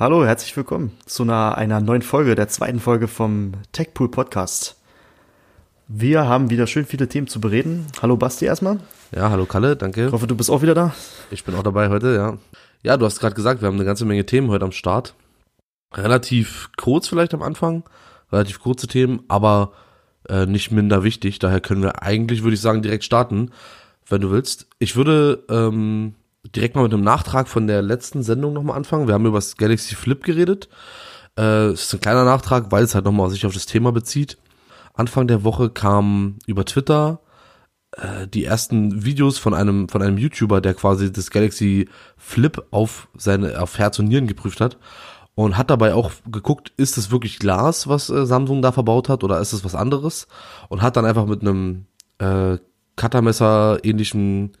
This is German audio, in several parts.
Hallo, herzlich willkommen zu einer, einer neuen Folge, der zweiten Folge vom TechPool Podcast. Wir haben wieder schön viele Themen zu bereden. Hallo Basti erstmal. Ja, hallo Kalle, danke. Ich hoffe, du bist auch wieder da. Ich bin auch dabei heute, ja. Ja, du hast gerade gesagt, wir haben eine ganze Menge Themen heute am Start. Relativ kurz vielleicht am Anfang, relativ kurze Themen, aber äh, nicht minder wichtig. Daher können wir eigentlich, würde ich sagen, direkt starten, wenn du willst. Ich würde ähm, direkt mal mit einem Nachtrag von der letzten Sendung nochmal anfangen. Wir haben über das Galaxy Flip geredet. Äh, ist ein kleiner Nachtrag, weil es halt nochmal sich auf das Thema bezieht. Anfang der Woche kam über Twitter äh, die ersten Videos von einem von einem YouTuber, der quasi das Galaxy Flip auf seine auf Herz und Nieren geprüft hat und hat dabei auch geguckt, ist es wirklich Glas, was äh, Samsung da verbaut hat oder ist es was anderes und hat dann einfach mit einem äh, Cuttermesser ähnlichen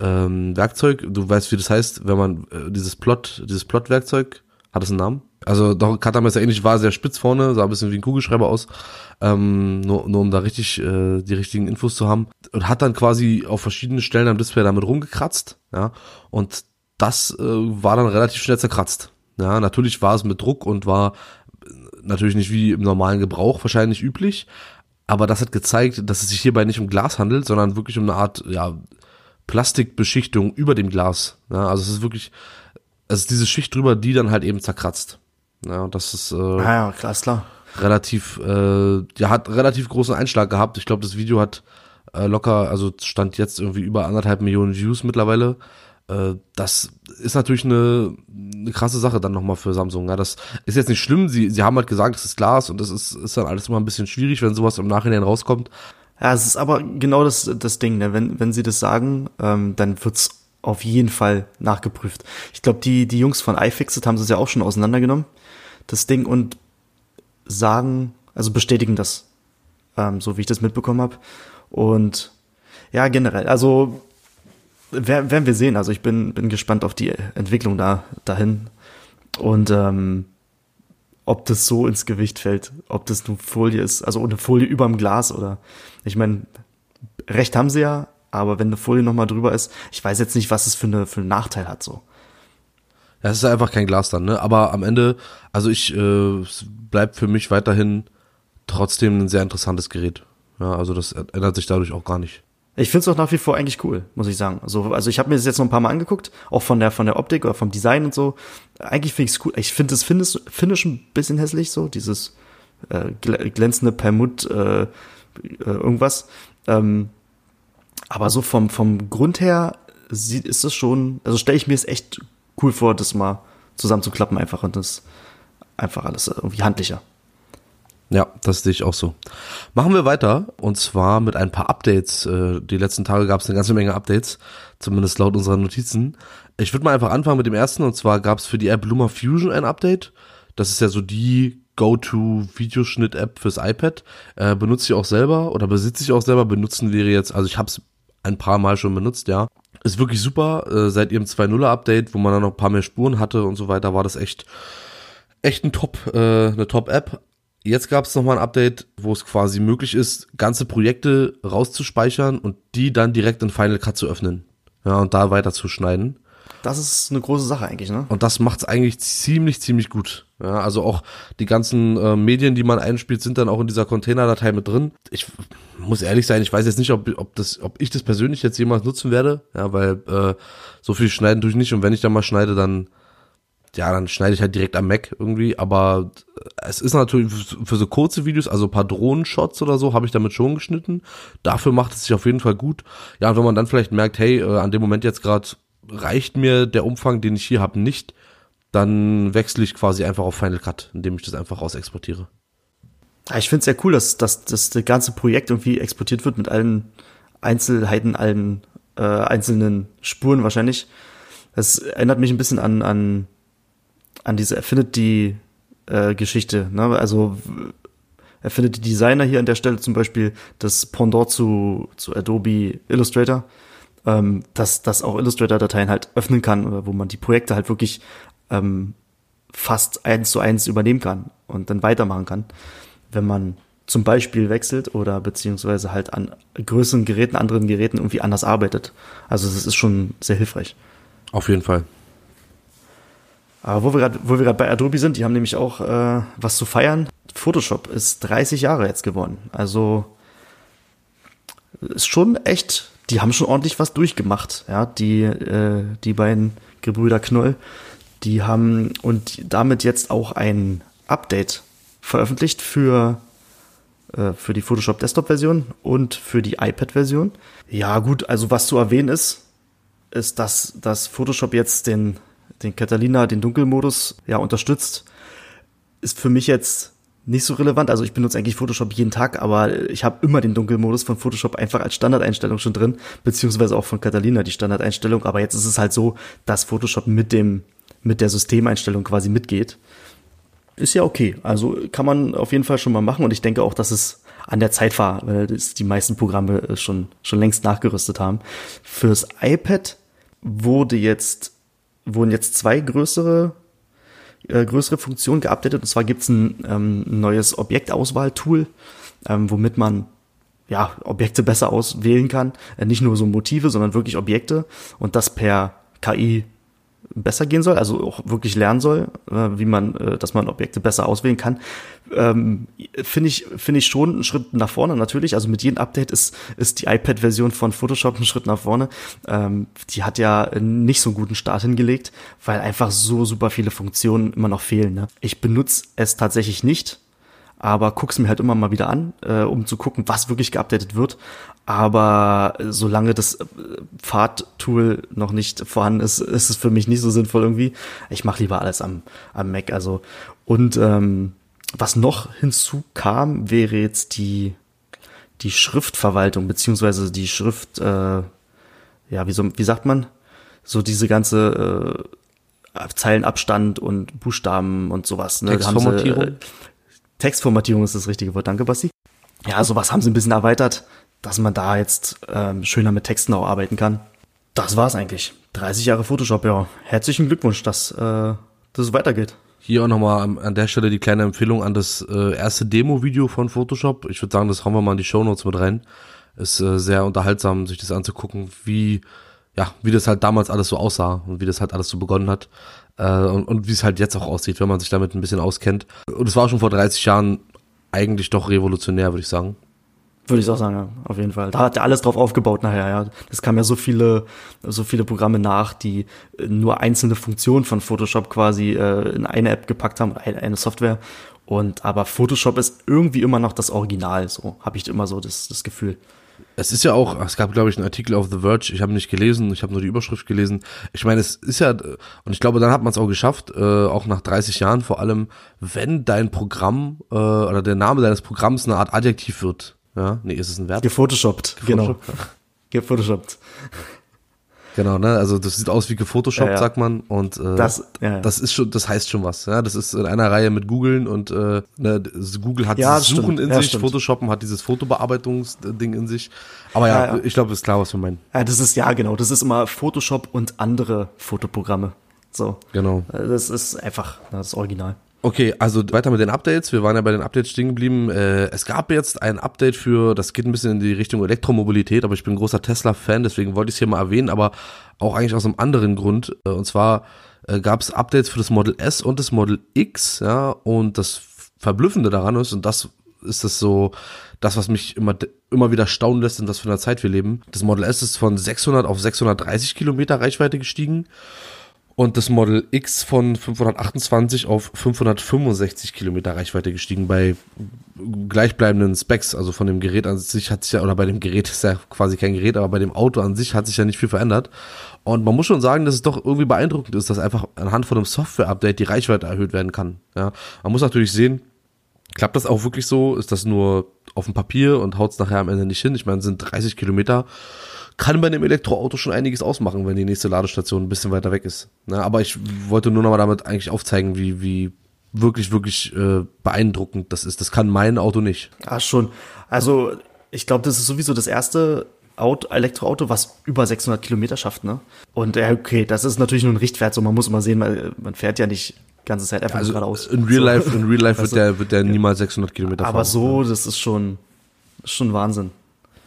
ähm, Werkzeug, du weißt, wie das heißt, wenn man äh, dieses Plot, dieses Plot-Werkzeug, hat es einen Namen? Also doch Cuttermesser ähnlich war sehr spitz vorne, sah ein bisschen wie ein Kugelschreiber aus, ähm, nur, nur um da richtig äh, die richtigen Infos zu haben und hat dann quasi auf verschiedenen Stellen am Display damit rumgekratzt, ja, und das äh, war dann relativ schnell zerkratzt. Ja, natürlich war es mit Druck und war natürlich nicht wie im normalen Gebrauch wahrscheinlich üblich, aber das hat gezeigt, dass es sich hierbei nicht um Glas handelt, sondern wirklich um eine Art ja, Plastikbeschichtung über dem Glas. Ja, also es ist wirklich, es ist diese Schicht drüber, die dann halt eben zerkratzt. Ja, und das ist äh, ah ja, klar, klar. relativ, äh, ja, hat relativ großen Einschlag gehabt. Ich glaube, das Video hat äh, locker, also stand jetzt irgendwie über anderthalb Millionen Views mittlerweile. Äh, das ist natürlich eine, eine krasse Sache dann nochmal für Samsung. Ja, das ist jetzt nicht schlimm. Sie, sie haben halt gesagt, es ist Glas und das ist, ist dann alles immer ein bisschen schwierig, wenn sowas im Nachhinein rauskommt. Ja, es ist aber genau das, das Ding, ne? wenn, wenn sie das sagen, ähm, dann wird's auf jeden Fall nachgeprüft. Ich glaube, die, die Jungs von iFixit haben es ja auch schon auseinandergenommen, das Ding, und sagen, also bestätigen das, ähm, so wie ich das mitbekommen habe. Und ja, generell, also werden wir sehen. Also ich bin, bin gespannt auf die Entwicklung da dahin. Und ähm, ob das so ins Gewicht fällt, ob das nur Folie ist, also eine Folie überm Glas oder ich meine, recht haben sie ja, aber wenn eine Folie nochmal drüber ist, ich weiß jetzt nicht, was es für, eine, für einen Nachteil hat so. Ja, es ist einfach kein Glas dann, ne? Aber am Ende, also ich, äh, es bleibt für mich weiterhin trotzdem ein sehr interessantes Gerät. Ja, also das ändert sich dadurch auch gar nicht. Ich finde es auch nach wie vor eigentlich cool, muss ich sagen. Also, also ich habe mir das jetzt noch ein paar Mal angeguckt, auch von der von der Optik oder vom Design und so. Eigentlich finde ich es cool. Ich finde das Finish, Finish ein bisschen hässlich, so dieses äh, glänzende Permut äh, äh, irgendwas. Ähm, aber so vom vom Grund her sieht ist es schon. Also stelle ich mir es echt cool vor, das mal zusammenzuklappen einfach und das einfach alles irgendwie handlicher. Ja, das sehe ich auch so. Machen wir weiter und zwar mit ein paar Updates. Äh, die letzten Tage gab es eine ganze Menge Updates, zumindest laut unserer Notizen. Ich würde mal einfach anfangen mit dem ersten und zwar gab es für die App Luma Fusion ein Update. Das ist ja so die Go-To-Videoschnitt-App fürs iPad. Äh, benutze ich auch selber oder besitze ich auch selber. Benutzen wäre jetzt, also ich habe es ein paar Mal schon benutzt, ja. Ist wirklich super. Äh, seit ihrem 2.0-Update, wo man dann noch ein paar mehr Spuren hatte und so weiter, war das echt echt ein Top, äh, eine Top-App. Jetzt gab es nochmal ein Update, wo es quasi möglich ist, ganze Projekte rauszuspeichern und die dann direkt in Final Cut zu öffnen. Ja, und da weiter zu schneiden. Das ist eine große Sache eigentlich, ne? Und das macht's eigentlich ziemlich, ziemlich gut. Ja, also auch die ganzen äh, Medien, die man einspielt, sind dann auch in dieser Containerdatei mit drin. Ich muss ehrlich sein, ich weiß jetzt nicht, ob, ob, das, ob ich das persönlich jetzt jemals nutzen werde. Ja, weil äh, so viel schneiden tue ich nicht und wenn ich dann mal schneide, dann ja, dann schneide ich halt direkt am Mac irgendwie, aber es ist natürlich für so kurze Videos, also ein paar Drohnenshots oder so, habe ich damit schon geschnitten. Dafür macht es sich auf jeden Fall gut. Ja, wenn man dann vielleicht merkt, hey, äh, an dem Moment jetzt gerade reicht mir der Umfang, den ich hier habe, nicht, dann wechsle ich quasi einfach auf Final Cut, indem ich das einfach raus exportiere. Ich finde es sehr cool, dass, dass, dass das ganze Projekt irgendwie exportiert wird mit allen Einzelheiten, allen äh, einzelnen Spuren wahrscheinlich. Das erinnert mich ein bisschen an, an an diese Affinity-Geschichte. Äh, ne? Also Affinity Designer hier an der Stelle zum Beispiel das Pendant zu, zu Adobe Illustrator, ähm, dass, dass auch Illustrator-Dateien halt öffnen kann, oder wo man die Projekte halt wirklich ähm, fast eins zu eins übernehmen kann und dann weitermachen kann, wenn man zum Beispiel wechselt oder beziehungsweise halt an größeren Geräten, anderen Geräten irgendwie anders arbeitet. Also das ist schon sehr hilfreich. Auf jeden Fall. Aber wo wir gerade, bei Adobe sind, die haben nämlich auch äh, was zu feiern. Photoshop ist 30 Jahre jetzt geworden. Also ist schon echt, die haben schon ordentlich was durchgemacht. Ja, die äh, die beiden Gebrüder Knoll, die haben und damit jetzt auch ein Update veröffentlicht für äh, für die Photoshop Desktop Version und für die iPad Version. Ja, gut, also was zu erwähnen ist, ist, dass dass Photoshop jetzt den den Catalina, den Dunkelmodus, ja, unterstützt, ist für mich jetzt nicht so relevant. Also ich benutze eigentlich Photoshop jeden Tag, aber ich habe immer den Dunkelmodus von Photoshop einfach als Standardeinstellung schon drin, beziehungsweise auch von Catalina die Standardeinstellung. Aber jetzt ist es halt so, dass Photoshop mit dem, mit der Systemeinstellung quasi mitgeht. Ist ja okay. Also kann man auf jeden Fall schon mal machen und ich denke auch, dass es an der Zeit war, weil das die meisten Programme schon, schon längst nachgerüstet haben. Fürs iPad wurde jetzt wurden jetzt zwei größere äh, größere Funktionen geupdatet. Und zwar gibt es ein ähm, neues Objektauswahl-Tool, ähm, womit man ja, Objekte besser auswählen kann. Äh, nicht nur so Motive, sondern wirklich Objekte. Und das per KI besser gehen soll, also auch wirklich lernen soll, äh, wie man, äh, dass man Objekte besser auswählen kann, ähm, finde ich, finde ich schon einen Schritt nach vorne natürlich. Also mit jedem Update ist, ist die iPad-Version von Photoshop ein Schritt nach vorne. Ähm, die hat ja nicht so einen guten Start hingelegt, weil einfach so super viele Funktionen immer noch fehlen. Ne? Ich benutze es tatsächlich nicht, aber guck's mir halt immer mal wieder an, äh, um zu gucken, was wirklich geupdatet wird. Aber solange das äh, Fahrttool noch nicht vorhanden ist, ist es für mich nicht so sinnvoll irgendwie. Ich mache lieber alles am, am Mac. Also und ähm, was noch hinzukam, wäre jetzt die die Schriftverwaltung beziehungsweise die Schrift, äh, ja wie so wie sagt man, so diese ganze äh, Zeilenabstand und Buchstaben und sowas. Ne? Textformatierung. Sie, äh, Textformatierung ist das richtige Wort. Danke, Basti. Ja, sowas haben sie ein bisschen erweitert dass man da jetzt ähm, schöner mit Texten auch arbeiten kann. Das war's eigentlich. 30 Jahre Photoshop, ja. Herzlichen Glückwunsch, dass, äh, dass es weitergeht. Hier auch nochmal an der Stelle die kleine Empfehlung an das äh, erste Demo-Video von Photoshop. Ich würde sagen, das hauen wir mal in die Show Notes mit rein. Ist äh, sehr unterhaltsam, sich das anzugucken, wie, ja, wie das halt damals alles so aussah und wie das halt alles so begonnen hat. Äh, und, und wie es halt jetzt auch aussieht, wenn man sich damit ein bisschen auskennt. Und es war schon vor 30 Jahren eigentlich doch revolutionär, würde ich sagen. Würde ich auch sagen, ja, auf jeden Fall. Da hat er alles drauf aufgebaut nachher, ja. Das kam ja so viele, so viele Programme nach, die äh, nur einzelne Funktionen von Photoshop quasi äh, in eine App gepackt haben, eine Software. Und aber Photoshop ist irgendwie immer noch das Original, so habe ich immer so das, das Gefühl. Es ist ja auch, es gab, glaube ich, einen Artikel auf The Verge, ich habe nicht gelesen, ich habe nur die Überschrift gelesen. Ich meine, es ist ja, und ich glaube, dann hat man es auch geschafft, äh, auch nach 30 Jahren vor allem, wenn dein Programm äh, oder der Name deines Programms eine Art Adjektiv wird. Ja, nee, ist es ein Verb? Gefotoshoppt, genau. Gefotoshoppt. Genau, ne? Also das sieht aus wie gefotoshoppt, ja, ja. sagt man. Und äh, das, ja, das ist schon, das heißt schon was. Ja, das ist in einer Reihe mit Googlen und äh, ne, Google hat dieses Suchen stimmt. in sich, stimmt. Photoshoppen hat dieses Fotobearbeitungsding in sich. Aber ja, ich glaube, ist klar, was wir meinen. Ja, das ist ja genau. Das ist immer Photoshop und andere Fotoprogramme. So. Genau. Das ist einfach das Original. Okay, also weiter mit den Updates. Wir waren ja bei den Updates stehen geblieben. Äh, es gab jetzt ein Update für, das geht ein bisschen in die Richtung Elektromobilität, aber ich bin großer Tesla-Fan, deswegen wollte ich es hier mal erwähnen, aber auch eigentlich aus einem anderen Grund. Äh, und zwar äh, gab es Updates für das Model S und das Model X, ja, und das Verblüffende daran ist, und das ist das so, das, was mich immer, immer wieder staunen lässt, in was für einer Zeit wir leben. Das Model S ist von 600 auf 630 Kilometer Reichweite gestiegen und das Model X von 528 auf 565 Kilometer Reichweite gestiegen bei gleichbleibenden Specs. Also von dem Gerät an sich hat sich ja, oder bei dem Gerät ist ja quasi kein Gerät, aber bei dem Auto an sich hat sich ja nicht viel verändert. Und man muss schon sagen, dass es doch irgendwie beeindruckend ist, dass einfach anhand von einem Software-Update die Reichweite erhöht werden kann. Ja, man muss natürlich sehen, klappt das auch wirklich so? Ist das nur auf dem Papier und haut es nachher am Ende nicht hin? Ich meine, sind 30 Kilometer kann bei einem Elektroauto schon einiges ausmachen, wenn die nächste Ladestation ein bisschen weiter weg ist. Na, aber ich wollte nur noch mal damit eigentlich aufzeigen, wie, wie wirklich, wirklich äh, beeindruckend das ist. Das kann mein Auto nicht. Ja, schon. Also ich glaube, das ist sowieso das erste Auto, Elektroauto, was über 600 Kilometer schafft, ne? Und ja, okay, das ist natürlich nur ein Richtwert, so man muss immer sehen, weil man fährt ja nicht ganze Zeit einfach also geradeaus. In Real Life, in Real Life wird der, wird der niemals 600 Kilometer fahren. Aber so, das ist schon, schon Wahnsinn.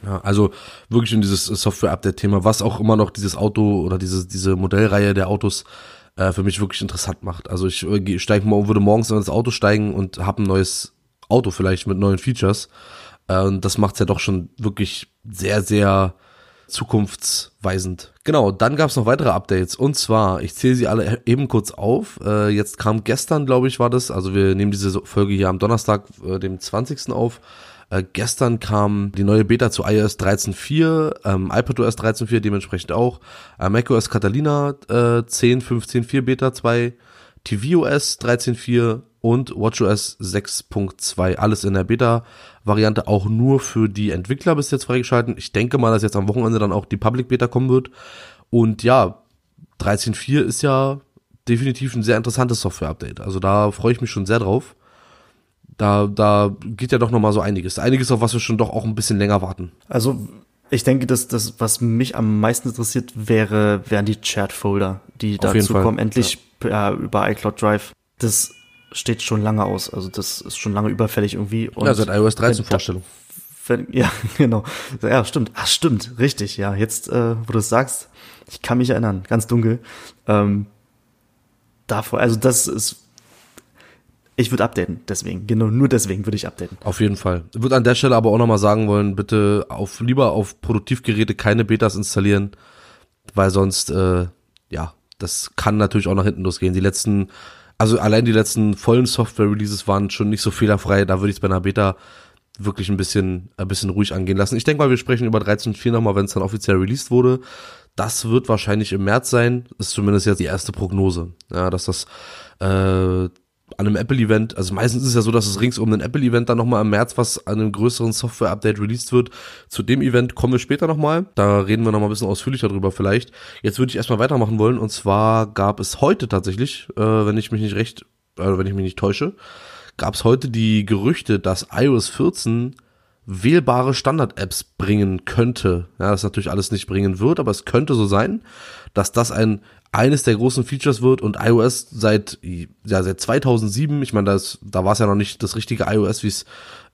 Ja, also wirklich in dieses Software-Update-Thema, was auch immer noch dieses Auto oder diese, diese Modellreihe der Autos äh, für mich wirklich interessant macht. Also ich äh, steig, würde morgens in das Auto steigen und habe ein neues Auto vielleicht mit neuen Features. Äh, und das macht's ja doch schon wirklich sehr, sehr zukunftsweisend. Genau, dann gab es noch weitere Updates und zwar, ich zähle sie alle eben kurz auf. Äh, jetzt kam gestern, glaube ich, war das, also wir nehmen diese Folge hier am Donnerstag, äh, dem 20. auf. Äh, gestern kam die neue Beta zu iOS 13.4, ähm, iPadOS 13.4 dementsprechend auch, äh, macOS Catalina äh, 10, 15.4 Beta 2, tvOS 13.4 und WatchOS 6.2. Alles in der Beta-Variante, auch nur für die Entwickler bis jetzt freigeschalten. Ich denke mal, dass jetzt am Wochenende dann auch die Public-Beta kommen wird. Und ja, 13.4 ist ja definitiv ein sehr interessantes Software-Update. Also da freue ich mich schon sehr drauf. Da, da geht ja doch nochmal so einiges. Einiges, auf was wir schon doch auch ein bisschen länger warten. Also ich denke, dass das, was mich am meisten interessiert, wäre, wären die Chat-Folder, die Auf dazu kommen, endlich ja. über iCloud Drive. Das steht schon lange aus. Also das ist schon lange überfällig irgendwie. Und ja, seit iOS 13 wenn da- Vorstellung. wenn, ja, genau. Ja, stimmt. Ach, stimmt. Richtig. Ja, jetzt, äh, wo du es sagst, ich kann mich erinnern. Ganz dunkel. Ähm, davor, also das ist, ich würde updaten. Deswegen. Genau, nur deswegen würde ich updaten. Auf jeden Fall. Ich würde an der Stelle aber auch nochmal sagen wollen, bitte auf lieber auf Produktivgeräte keine Betas installieren, weil sonst, äh, ja, das kann natürlich auch nach hinten losgehen. Die letzten, also allein die letzten vollen Software-Releases waren schon nicht so fehlerfrei. Da würde ich es bei einer Beta wirklich ein bisschen, ein bisschen ruhig angehen lassen. Ich denke mal, wir sprechen über 13.4 nochmal, wenn es dann offiziell released wurde. Das wird wahrscheinlich im März sein. Ist zumindest jetzt die erste Prognose. Ja, dass das äh, an einem Apple-Event, also meistens ist es ja so, dass es rings um ein Apple-Event dann nochmal im März was an einem größeren Software-Update released wird. Zu dem Event kommen wir später nochmal. Da reden wir nochmal ein bisschen ausführlicher drüber vielleicht. Jetzt würde ich erstmal weitermachen wollen und zwar gab es heute tatsächlich, äh, wenn ich mich nicht recht, äh, wenn ich mich nicht täusche, gab es heute die Gerüchte, dass iOS 14 wählbare Standard-Apps bringen könnte. Ja, das natürlich alles nicht bringen wird, aber es könnte so sein, dass das ein eines der großen Features wird und iOS seit ja seit 2007, ich meine, das da war es ja noch nicht das richtige iOS, wie es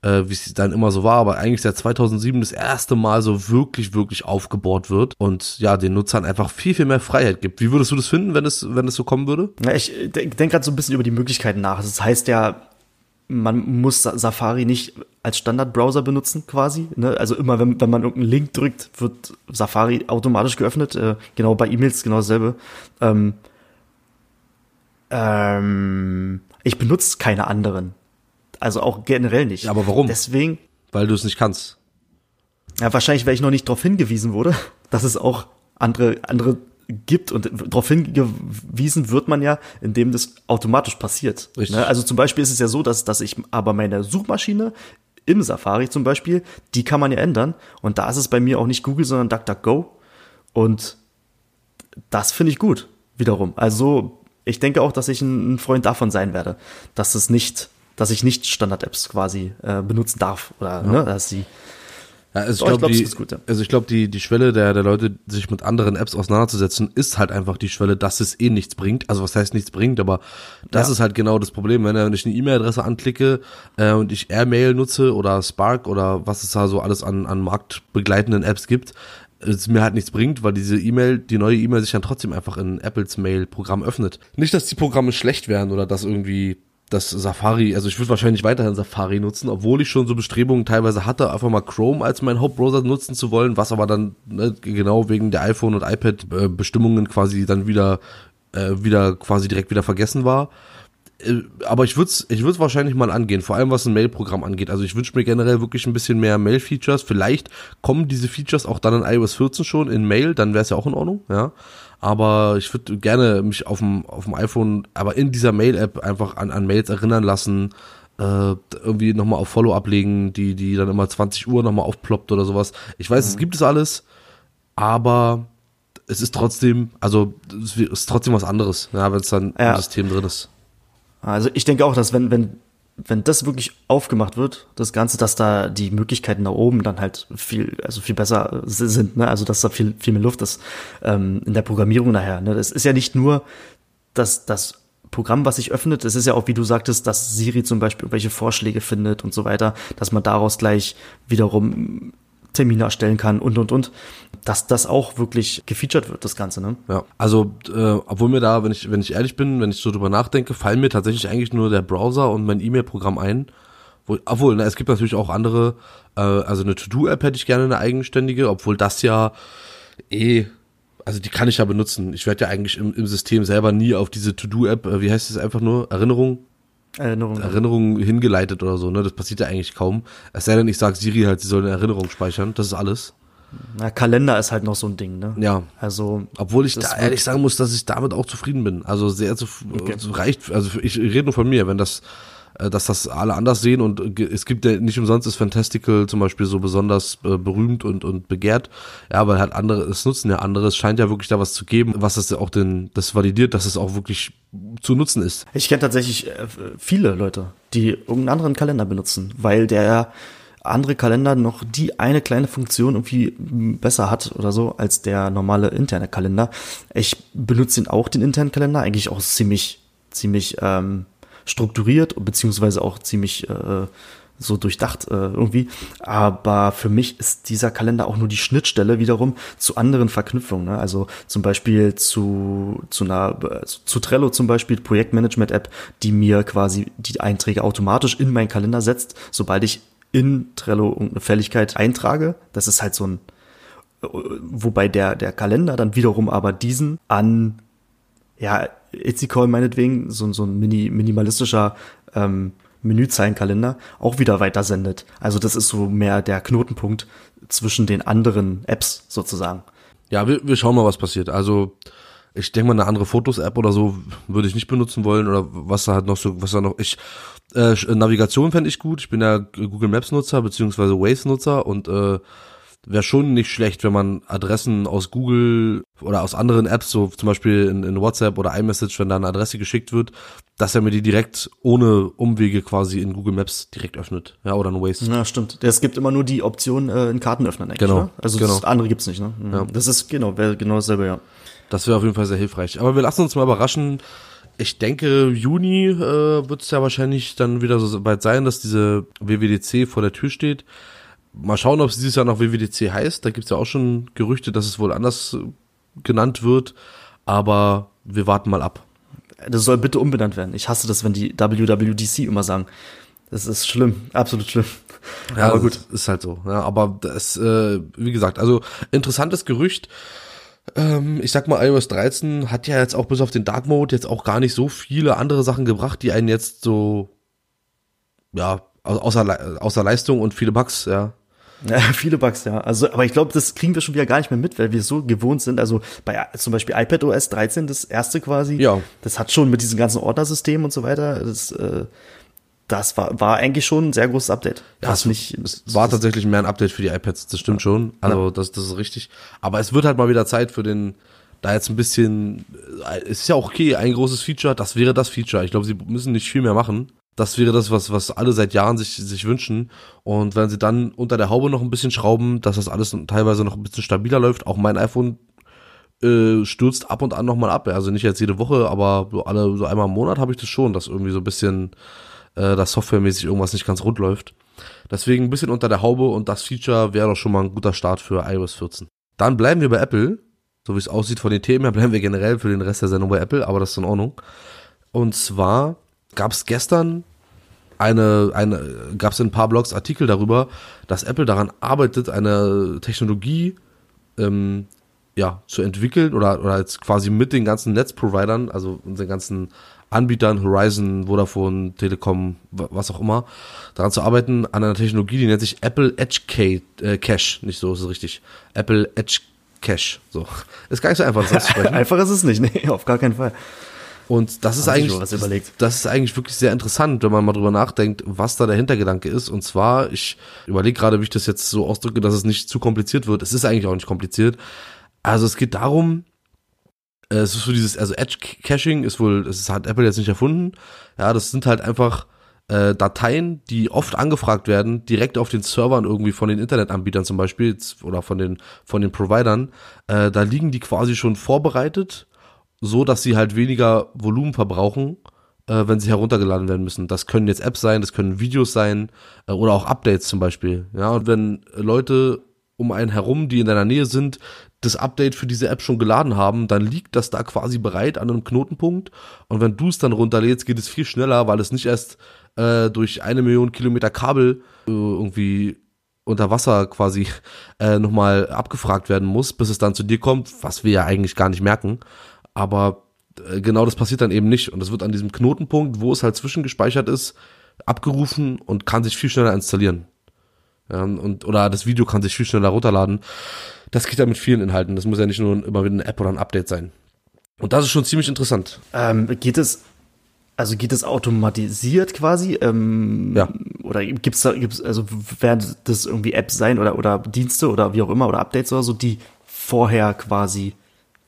äh, wie es dann immer so war, aber eigentlich seit 2007 das erste Mal so wirklich wirklich aufgebaut wird und ja den Nutzern einfach viel viel mehr Freiheit gibt. Wie würdest du das finden, wenn es wenn es so kommen würde? Ja, ich denke denk gerade so ein bisschen über die Möglichkeiten nach. Das heißt ja, man muss Sa- Safari nicht als Standardbrowser benutzen quasi. Ne? Also immer, wenn, wenn man irgendeinen Link drückt, wird Safari automatisch geöffnet. Äh, genau bei E-Mails genau dasselbe. Ähm, ähm, ich benutze keine anderen. Also auch generell nicht. Aber warum? Deswegen, Weil du es nicht kannst. ja, wahrscheinlich, weil ich noch nicht darauf hingewiesen wurde, dass es auch andere, andere gibt und darauf hingewiesen wird man ja, indem das automatisch passiert. Richtig. Ne? Also zum Beispiel ist es ja so, dass, dass ich aber meine Suchmaschine im Safari zum Beispiel, die kann man ja ändern und da ist es bei mir auch nicht Google, sondern DuckDuckGo und das finde ich gut, wiederum. Also ich denke auch, dass ich ein, Freund davon sein werde, dass es nicht, dass ich nicht Standard-Apps quasi äh, benutzen darf oder ne, dass sie Ja, also ich Doch, ich glaube, glaub, es die, ist gut, ja. also ich glaube, die, die Schwelle der, der Leute, sich mit anderen Apps auseinanderzusetzen, ist halt einfach die Schwelle, dass es eh nichts bringt. Also was heißt nichts bringt, aber das Ja. ist halt genau das Problem. Wenn, wenn ich eine E-Mail-Adresse anklicke äh, und ich Airmail nutze oder Spark oder was es da so alles an, an marktbegleitenden Apps gibt, es mir halt nichts bringt, weil diese E-Mail, die neue E-Mail sich dann trotzdem einfach in Apples Mail-Programm öffnet. Nicht, dass die Programme schlecht wären oder dass irgendwie das Safari, also ich würde wahrscheinlich weiterhin Safari nutzen, obwohl ich schon so Bestrebungen teilweise hatte, einfach mal Chrome als mein Hauptbrowser nutzen zu wollen, was aber dann ne, genau wegen der iPhone und iPad äh, Bestimmungen quasi dann wieder äh, wieder quasi direkt wieder vergessen war. Äh, aber ich würde es ich würd's wahrscheinlich mal angehen, vor allem was ein Mail-Programm angeht. Also ich wünsche mir generell wirklich ein bisschen mehr Mail-Features. Vielleicht kommen diese Features auch dann in iOS 14 schon in Mail, dann wäre es ja auch in Ordnung, ja. Aber ich würde gerne mich auf dem, auf dem iPhone, aber in dieser Mail-App einfach an, an Mails erinnern lassen, äh, irgendwie nochmal auf Follow ablegen, die, die dann immer 20 Uhr nochmal aufploppt oder sowas. Ich weiß, es gibt es alles, aber es ist trotzdem, also es ist trotzdem was anderes, ja, wenn es dann Ja. im System drin ist. Also ich denke auch, dass wenn, wenn, wenn das wirklich aufgemacht wird, das Ganze, dass da die Möglichkeiten nach oben dann halt viel, also viel besser äh, sind, ne? Also dass da viel, viel mehr Luft ist ähm, in der Programmierung nachher. Ne? Das ist ja nicht nur das, das Programm, was sich öffnet, es ist ja auch, wie du sagtest, dass Siri zum Beispiel irgendwelche Vorschläge findet und so weiter, dass man daraus gleich wiederum Termine erstellen kann und und und, dass das auch wirklich gefeatured wird, das Ganze, ne? Ja, also äh, obwohl mir da, wenn ich wenn ich ehrlich bin, wenn ich so drüber nachdenke, fallen mir tatsächlich eigentlich nur der Browser und mein E-Mail-Programm ein. Wo, obwohl, na, es gibt natürlich auch andere, äh, also eine To-Do-App hätte ich gerne eine eigenständige, obwohl das ja eh, also die kann ich ja benutzen. Ich werde ja eigentlich im, im System selber nie auf diese To-Do-App, äh, wie heißt es einfach nur, Erinnerung, Erinnerung. Erinnerung hingeleitet oder so, ne? Das passiert ja eigentlich kaum. Es sei denn, ich sage Siri halt, sie soll eine Erinnerung speichern. Das ist alles. Na, Kalender ist halt noch so ein Ding, ne? Ja. Also. Obwohl ich da ehrlich sagen muss, dass ich damit auch zufrieden bin. Also sehr zu, Okay. reicht, also ich rede nur von mir, wenn das, dass das alle anders sehen und äh, es gibt ja nicht umsonst ist Fantastical zum Beispiel so besonders äh, berühmt und, und begehrt. Ja, weil halt andere, es nutzen ja andere. Es scheint ja wirklich da was zu geben, was das auch den, das validiert, dass es auch wirklich zu nutzen ist. Ich kenne tatsächlich äh, viele Leute, die irgendeinen anderen Kalender benutzen, weil der andere Kalender noch die eine kleine Funktion irgendwie besser hat oder so als der normale interne Kalender. Ich benutze ihn auch, den internen Kalender, eigentlich auch ziemlich, ziemlich ähm, strukturiert, beziehungsweise auch ziemlich äh, so durchdacht äh, irgendwie. Aber für mich ist dieser Kalender auch nur die Schnittstelle wiederum zu anderen Verknüpfungen. Ne? Also zum Beispiel zu, zu einer, äh, zu Trello zum Beispiel, Projektmanagement-App, die mir quasi die Einträge automatisch in meinen Kalender setzt, sobald ich in Trello irgendeine Fälligkeit eintrage. Das ist halt so ein, äh, wobei der, der Kalender dann wiederum aber diesen an ja, Etsy Call meinetwegen, so, so ein mini, minimalistischer ähm, Menüzeilenkalender, auch wieder weitersendet. Also das ist so mehr der Knotenpunkt zwischen den anderen Apps sozusagen. Ja, wir, wir schauen mal, was passiert. Also ich denke mal, eine andere Fotos-App oder so würde ich nicht benutzen wollen oder was da halt noch so, was da noch, ich, äh, Navigation fände ich gut. Ich bin ja Google Maps Nutzer beziehungsweise Waze Nutzer und äh, wäre schon nicht schlecht, wenn man Adressen aus Google oder aus anderen Apps, so zum Beispiel in, in WhatsApp oder iMessage, wenn da eine Adresse geschickt wird, dass er mir die direkt ohne Umwege quasi in Google Maps direkt öffnet. Ja, oder in Waze. Ja, stimmt. Es gibt immer nur die Option äh, in Karten öffnen eigentlich. Genau, Ne? Also genau. das andere gibt's nicht. Ne? Mhm. Ja. Das ist genau, wäre genau dasselbe, ja. Das wäre auf jeden Fall sehr hilfreich. Aber wir lassen uns mal überraschen. Ich denke, Juni äh, wird es ja wahrscheinlich dann wieder so weit sein, dass diese WWDC vor der Tür steht. Mal schauen, ob es dieses Jahr noch WWDC heißt. Da gibt's ja auch schon Gerüchte, dass es wohl anders äh, genannt wird. Aber wir warten mal ab. Das soll bitte umbenannt werden. Ich hasse das, wenn die WWDC immer sagen. Das ist schlimm, absolut schlimm. Ja, Aber gut. Ist halt so. Ja, aber das, äh, wie gesagt, also interessantes Gerücht. Ähm, ich sag mal, iOS 13 hat ja jetzt auch bis auf den Dark Mode jetzt auch gar nicht so viele andere Sachen gebracht, die einen jetzt so, ja, au- außer, außer Leistung und viele Bugs, ja. Ja, viele Bugs, ja. Also, aber ich glaube, das kriegen wir schon wieder gar nicht mehr mit, weil wir so gewohnt sind. Also bei zum Beispiel iPad OS 13, das erste quasi, Ja. das hat schon mit diesem ganzen Ordnersystemen und so weiter, das, äh, das war, war eigentlich schon ein sehr großes Update. Ja, es, nicht, es war tatsächlich mehr ein Update für die iPads, das stimmt schon. Also das, das ist richtig. Aber es wird halt mal wieder Zeit für den, da jetzt ein bisschen, äh, es ist ja auch okay, ein großes Feature, das wäre das Feature. Ich glaube, sie müssen nicht viel mehr machen. Das wäre das, was, was alle seit Jahren sich, sich wünschen. Und wenn sie dann unter der Haube noch ein bisschen schrauben, dass das alles teilweise noch ein bisschen stabiler läuft, auch mein iPhone äh, stürzt ab und an nochmal ab. Also nicht jetzt jede Woche, aber so alle, so einmal im Monat habe ich das schon, dass irgendwie so ein bisschen, äh, dass softwaremäßig irgendwas nicht ganz rund läuft. Deswegen ein bisschen unter der Haube und das Feature wäre doch schon mal ein guter Start für iOS 14. Dann bleiben wir bei Apple. So wie es aussieht von den Themen her, bleiben wir generell für den Rest der Sendung bei Apple, aber das ist in Ordnung. Und zwar gab es gestern eine, eine gab es in ein paar Blogs Artikel darüber, dass Apple daran arbeitet, eine Technologie ähm, ja, zu entwickeln oder, oder jetzt quasi mit den ganzen Netzprovidern, also unseren ganzen Anbietern, Horizon, Vodafone, Telekom, wa- was auch immer, daran zu arbeiten, an einer Technologie, die nennt sich Apple Edge äh, Cache. Nicht so, ist es richtig. Apple Edge Cache. So. Ist gar nicht so einfach, das auszusprechen. einfach ist es nicht, nee, auf gar keinen Fall. Und das ist Haben eigentlich, überlegt. das ist eigentlich wirklich sehr interessant, wenn man mal drüber nachdenkt, was da der Hintergedanke ist. Und zwar, ich überlege gerade, wie ich das jetzt so ausdrücke, dass es nicht zu kompliziert wird. Es ist eigentlich auch nicht kompliziert. Also es geht darum, äh, es ist so dieses, also Edge Caching ist wohl, das ist, hat Apple jetzt nicht erfunden. Ja, das sind halt einfach äh, Dateien, die oft angefragt werden, direkt auf den Servern irgendwie von den Internetanbietern zum Beispiel oder von den von den Providern. Äh, da liegen die quasi schon vorbereitet, so dass sie halt weniger Volumen verbrauchen, äh, wenn sie heruntergeladen werden müssen. Das können jetzt Apps sein, das können Videos sein äh, oder auch Updates zum Beispiel. Ja, und wenn Leute um einen herum, die in deiner Nähe sind, das Update für diese App schon geladen haben, dann liegt das da quasi bereit an einem Knotenpunkt. Und wenn du es dann runterlädst, geht es viel schneller, weil es nicht erst äh, durch eine Million Kilometer Kabel äh, irgendwie unter Wasser quasi äh, nochmal abgefragt werden muss, bis es dann zu dir kommt, was wir ja eigentlich gar nicht merken. Aber äh, genau das passiert dann eben nicht. Und es wird an diesem Knotenpunkt, wo es halt zwischengespeichert ist, abgerufen und kann sich viel schneller installieren. Ja, und, oder das Video kann sich viel schneller runterladen. Das geht ja mit vielen Inhalten. Das muss ja nicht nur immer wieder eine App oder ein Update sein. Und das ist schon ziemlich interessant. Ähm, geht es, also geht es automatisiert quasi? Ähm, Ja. Oder gibt's da, gibt's, also werden das irgendwie Apps sein oder, oder Dienste oder wie auch immer oder Updates oder so, die vorher quasi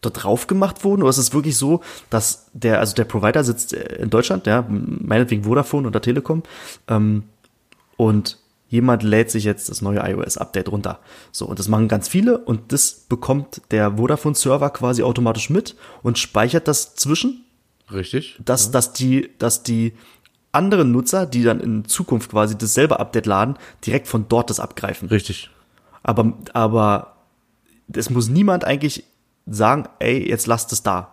dort drauf gemacht wurden? Oder ist es wirklich so, dass der, also der Provider sitzt äh, in Deutschland, ja, meinetwegen Vodafone oder Telekom, ähm, und jemand lädt sich jetzt das neue iOS-Update runter. So, und das machen ganz viele und das bekommt der Vodafone-Server quasi automatisch mit und speichert das zwischen Richtig? dass, dass die, dass die anderen Nutzer, die dann in Zukunft quasi dasselbe Update laden, direkt von dort das abgreifen. Richtig. Aber, aber es muss niemand eigentlich sagen, ey, jetzt lasst es da.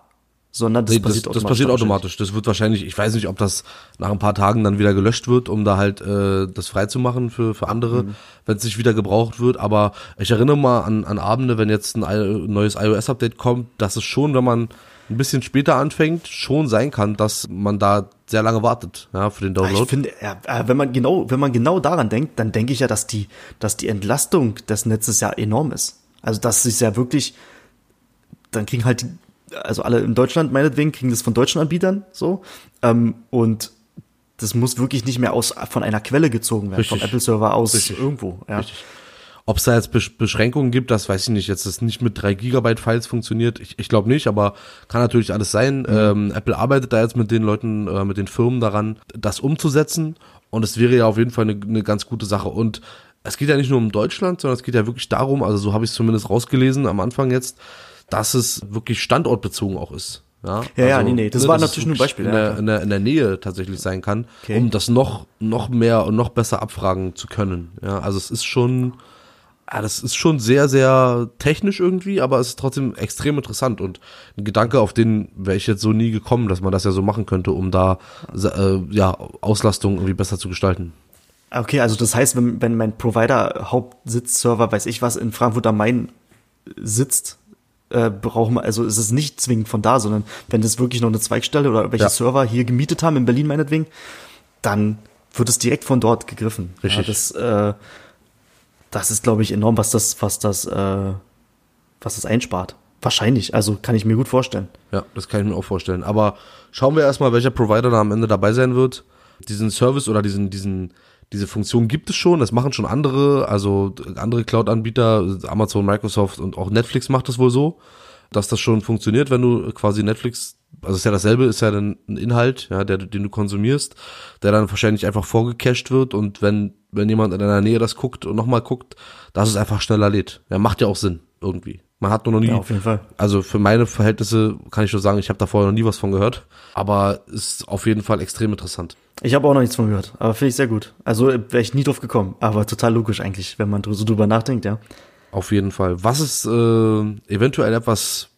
Sondern das Nee, das, passiert das automatisch. passiert automatisch. Das wird wahrscheinlich, ich weiß nicht, ob das nach ein paar Tagen dann wieder gelöscht wird, um da halt äh, das freizumachen für, für andere, Mhm. wenn es nicht wieder gebraucht wird. Aber ich erinnere mal an, an Abende, wenn jetzt ein I neues iOS-Update kommt, dass es schon, wenn man ein bisschen später anfängt, schon sein kann, dass man da sehr lange wartet, ja, für den Download. Ich finde, ja, äh, wenn man genau, wenn man genau daran denkt, dann denke ich ja, dass die, dass die Entlastung des Netzes ja enorm ist. Also, dass es ja wirklich, dann kriegen halt, die, also alle in Deutschland meinetwegen kriegen das von deutschen Anbietern so, ähm, und das muss wirklich nicht mehr aus von einer Quelle gezogen werden, vom Richtig. Apple-Server aus Richtig. irgendwo. Ja. Richtig. Ob es da jetzt Besch Beschränkungen gibt, das weiß ich nicht. Jetzt ist nicht mit 3 Gigabyte Files funktioniert. Ich, ich glaube nicht, aber kann natürlich alles sein. Ähm, Apple arbeitet da jetzt mit den Leuten, äh, mit den Firmen daran, das umzusetzen. Und es wäre ja auf jeden Fall eine, eine ganz gute Sache. Und es geht ja nicht nur um Deutschland, sondern es geht ja wirklich darum, also so habe ich es zumindendest rausgelesen am Anfang jetzt, dass es wirklich standortbezogen auch ist. Ja, Ja, ja, also, nee, nee, das ne, war natürlich nur ein Beispiel, In ja, der, in, der, in der Nähe tatsächlich sein kann, Okay. um das noch, noch mehr und noch besser abfragen zu können. Ja, also es ist schon, ja, das ist schon sehr, sehr technisch irgendwie, aber es ist trotzdem extrem interessant und ein Gedanke, auf den wäre ich jetzt so nie gekommen, dass man das ja so machen könnte, um da äh, ja Auslastung irgendwie besser zu gestalten. Okay, also das heißt, wenn, wenn mein Provider Hauptsitzserver, weiß ich was, in Frankfurt am Main sitzt, äh, brauchen wir, also ist es nicht zwingend von da, sondern wenn das wirklich noch eine Zweigstelle oder welche Ja. Server hier gemietet haben, in Berlin meinetwegen, dann wird es direkt von dort gegriffen. Richtig. Ja, das, äh, das ist, glaube ich, enorm, was das, was das, äh, was das einspart. Wahrscheinlich, also kann ich mir gut vorstellen. Ja, das kann ich mir auch vorstellen. Aber schauen wir erstmal, welcher Provider da am Ende dabei sein wird. Diesen Service oder diesen, diesen, diese Funktion gibt es schon, das machen schon andere, also andere Cloud-Anbieter, Amazon, Microsoft und auch Netflix macht das wohl so, dass das schon funktioniert, wenn du quasi Netflix, also ist ja dasselbe, ist ja dann ein Inhalt, ja, der, den du konsumierst, der dann wahrscheinlich einfach vorgecached wird und wenn, wenn jemand in deiner Nähe das guckt und nochmal guckt, dass es einfach schneller lädt. Ja, macht ja auch Sinn, irgendwie. Man hat nur noch nie, Ja, auf jeden Fall. also für meine Verhältnisse kann ich schon sagen, ich habe da vorher noch nie was von gehört. Aber ist auf jeden Fall extrem interessant. Ich habe auch noch nichts von gehört, aber finde ich sehr gut. Also wäre ich nie drauf gekommen, aber total logisch eigentlich, wenn man so drüber nachdenkt, ja. Auf jeden Fall. Was ist äh, eventuell etwas,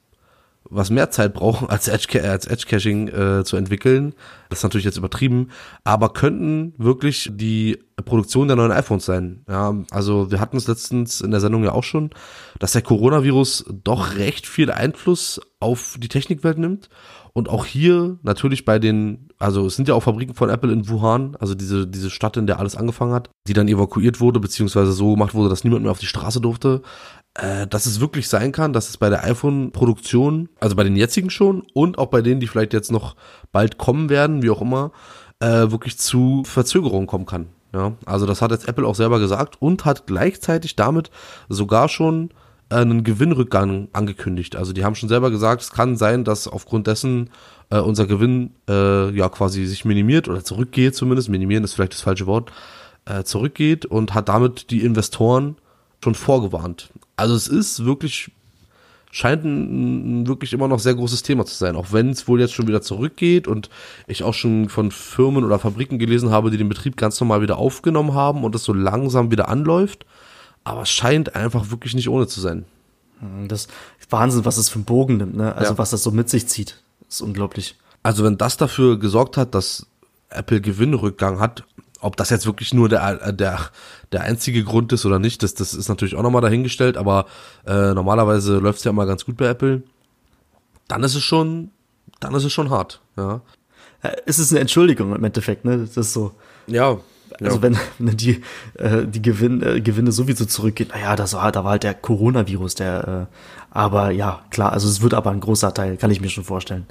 was mehr Zeit braucht, als Edge, als Edge Caching äh, zu entwickeln? Das ist natürlich jetzt übertrieben, aber könnten wirklich die Produktion der neuen iPhones sein. Ja, also wir hatten es letztens in der Sendung ja auch schon, dass der Coronavirus doch recht viel Einfluss auf die Technikwelt nimmt. Und auch hier natürlich bei den, also es sind ja auch Fabriken von Apple in Wuhan, also diese, diese Stadt, in der alles angefangen hat, die dann evakuiert wurde, beziehungsweise so gemacht wurde, dass niemand mehr auf die Straße durfte. Äh, dass es wirklich sein kann, dass es bei der iPhone-Produktion, also bei den jetzigen schon und auch bei denen, die vielleicht jetzt noch bald kommen werden, wie auch immer, äh, wirklich zu Verzögerungen kommen kann. Ja, also das hat jetzt Apple auch selber gesagt und hat gleichzeitig damit sogar schon äh, einen Gewinnrückgang angekündigt. Also die haben schon selber gesagt, es kann sein, dass aufgrund dessen äh, unser Gewinn äh, ja quasi sich minimiert oder zurückgeht zumindest. Minimieren ist vielleicht das falsche Wort. Äh, zurückgeht und hat damit die Investoren schon vorgewarnt. Also es ist wirklich scheint ein, wirklich immer noch sehr großes Thema zu sein, auch wenn es wohl jetzt schon wieder zurückgeht und ich auch schon von Firmen oder Fabriken gelesen habe, die den Betrieb ganz normal wieder aufgenommen haben und es so langsam wieder anläuft. aber es scheint einfach wirklich nicht ohne zu sein. Das ist Wahnsinn, was es für einen Bogen nimmt, ne? Also Ja. was das so mit sich zieht. Das ist unglaublich. Also wenn das dafür gesorgt hat, dass Apple Gewinnrückgang hat, ob das jetzt wirklich nur der, äh, der, der einzige Grund ist oder nicht, das, das ist natürlich auch nochmal dahingestellt, aber äh, normalerweise läuft es ja immer ganz gut bei Apple. Dann ist es schon, dann ist es schon hart, ja. Ja, Es ist eine Entschuldigung im Endeffekt, ne? Das ist so. Ja, Also wenn, wenn die, äh, die Gewinn, äh, Gewinne sowieso zurückgehen, naja, das war, da war halt der Coronavirus, der, äh, aber ja, klar, also es wird aber ein großer Teil, kann ich mir schon vorstellen.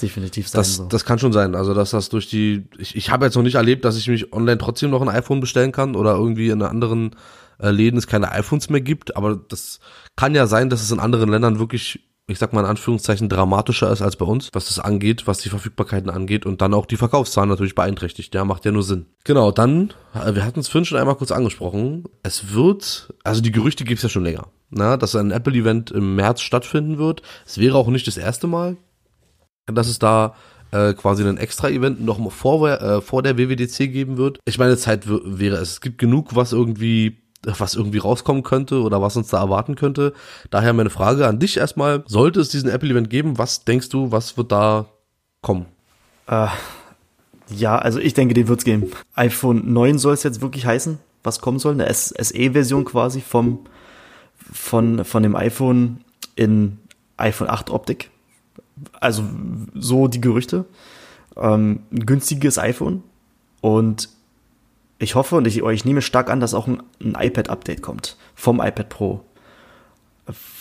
Definitiv sein Das, so. das kann schon sein. Also, dass das durch die. Ich, ich habe jetzt noch nicht erlebt, dass ich mich online trotzdem noch ein iPhone bestellen kann oder irgendwie in anderen äh, Läden es keine iPhones mehr gibt. Aber das kann ja sein, dass es in anderen Ländern wirklich, ich sag mal in Anführungszeichen, dramatischer ist als bei uns, was das angeht, was die Verfügbarkeiten angeht und dann auch die Verkaufszahlen natürlich beeinträchtigt. Ja, macht ja nur Sinn. Genau, dann, äh, wir hatten es vorhin schon einmal kurz angesprochen. Es wird, also die Gerüchte gibt es ja schon länger. Na, dass ein Apple-Event im März stattfinden wird. Es wäre auch nicht das erste Mal dass es da äh, quasi ein Extra-Event noch mal vor, äh, vor der WWDC geben wird. Ich meine, Zeit wäre es. Es gibt genug, was irgendwie was irgendwie rauskommen könnte oder was uns da erwarten könnte. Daher meine Frage an dich erstmal, sollte es diesen Apple-Event geben, was denkst du, was wird da kommen? Äh, ja, also ich denke, den wird's geben. iPhone 9 soll es jetzt wirklich heißen, was kommen soll, eine SE-Version quasi vom, von, von dem iPhone in iPhone 8 Optik. Also so die Gerüchte. Ähm, ein günstiges iPhone. Und ich hoffe und ich, ich nehme stark an, dass auch ein, ein iPad-Update kommt vom iPad Pro.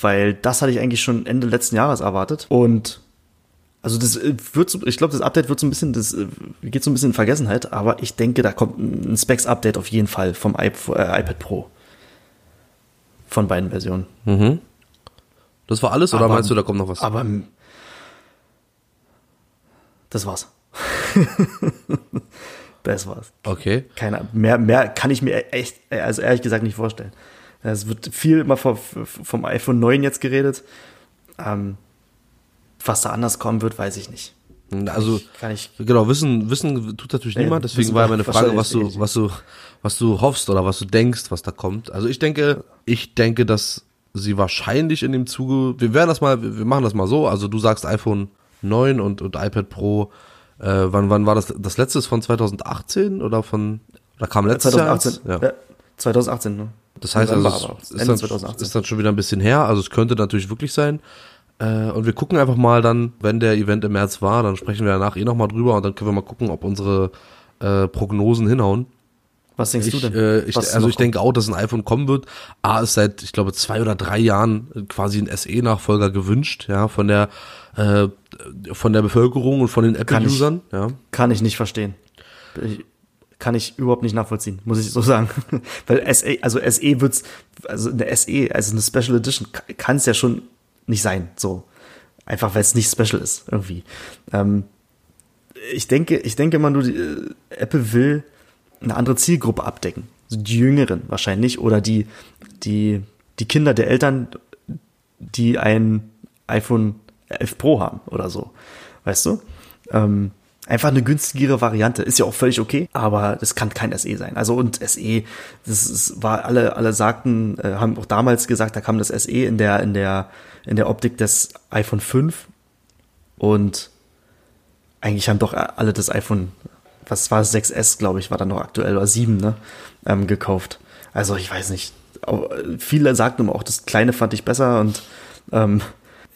Weil das hatte ich eigentlich schon Ende letzten Jahres erwartet. Und also das äh, wird so, ich glaube, das Update wird so ein bisschen, das äh, geht so ein bisschen in Vergessenheit, aber ich denke, da kommt ein Specs-Update auf jeden Fall vom iP äh, iPad Pro. Von beiden Versionen. Mhm. Das war alles oder Aber- meinst du, da kommt noch was? Aber das war's. das war's. Okay. Keine, mehr, mehr kann ich mir echt, also ehrlich gesagt nicht vorstellen. Es wird viel immer vom, vom iPhone 9 jetzt geredet. Ähm, was da anders kommen wird, weiß ich nicht. Also Kann ich, Genau, wissen, wissen tut natürlich Nee, niemand, deswegen war ja meine Frage, was du, was du, was du hoffst oder was du denkst, was da kommt. Also ich denke, ich denke, dass sie wahrscheinlich in dem Zuge, wir werden das mal, wir machen das mal so, also du sagst iPhone 9 und, und iPad Pro, äh, wann, wann war das, das letzte ist von 2018 oder von, oder kam letztes 2018. Jahr? Ja. Ja, 2018, ne? Das heißt also, November, es aber ist dann, 2018. ist dann schon wieder ein bisschen her. Also es könnte natürlich wirklich sein. Äh, und wir gucken einfach mal dann, wenn der Event im März war, dann sprechen wir danach eh nochmal drüber und dann können wir mal gucken, ob unsere äh, Prognosen hinhauen. Was denkst Ich, du denn? äh, ich, also ich denke auch, dass ein iPhone kommen wird. A ist seit, ich glaube, zwei oder drei Jahren quasi ein SE-Nachfolger gewünscht, ja, von der äh, von der Bevölkerung und von den Apple-Usern. Ja. Kann ich nicht verstehen. Ich, kann ich überhaupt nicht nachvollziehen, muss ich so sagen. Weil SE, also SE wird's, also eine SE, also eine Special Edition, kann es ja schon nicht sein, so. Einfach weil es nicht special ist, irgendwie. Ähm, ich denke, ich denke immer nur, die, äh, Apple will eine andere Zielgruppe abdecken. Also die Jüngeren wahrscheinlich oder die, die, die Kinder der Eltern, die ein iPhone 11 Pro haben oder so. Weißt du? Ähm, einfach eine günstigere Variante. Ist ja auch völlig okay, aber das kann kein SE sein. Also und SE, das ist, war alle, alle sagten, äh, haben auch damals gesagt, da kam das SE in der, in der, in der Optik des iPhone 5 und eigentlich haben doch alle das iPhone, was war es, 6S, glaube ich, war dann noch aktuell, oder 7, ne, ähm, gekauft. Also ich weiß nicht. Viele sagten immer auch, das kleine fand ich besser und ähm,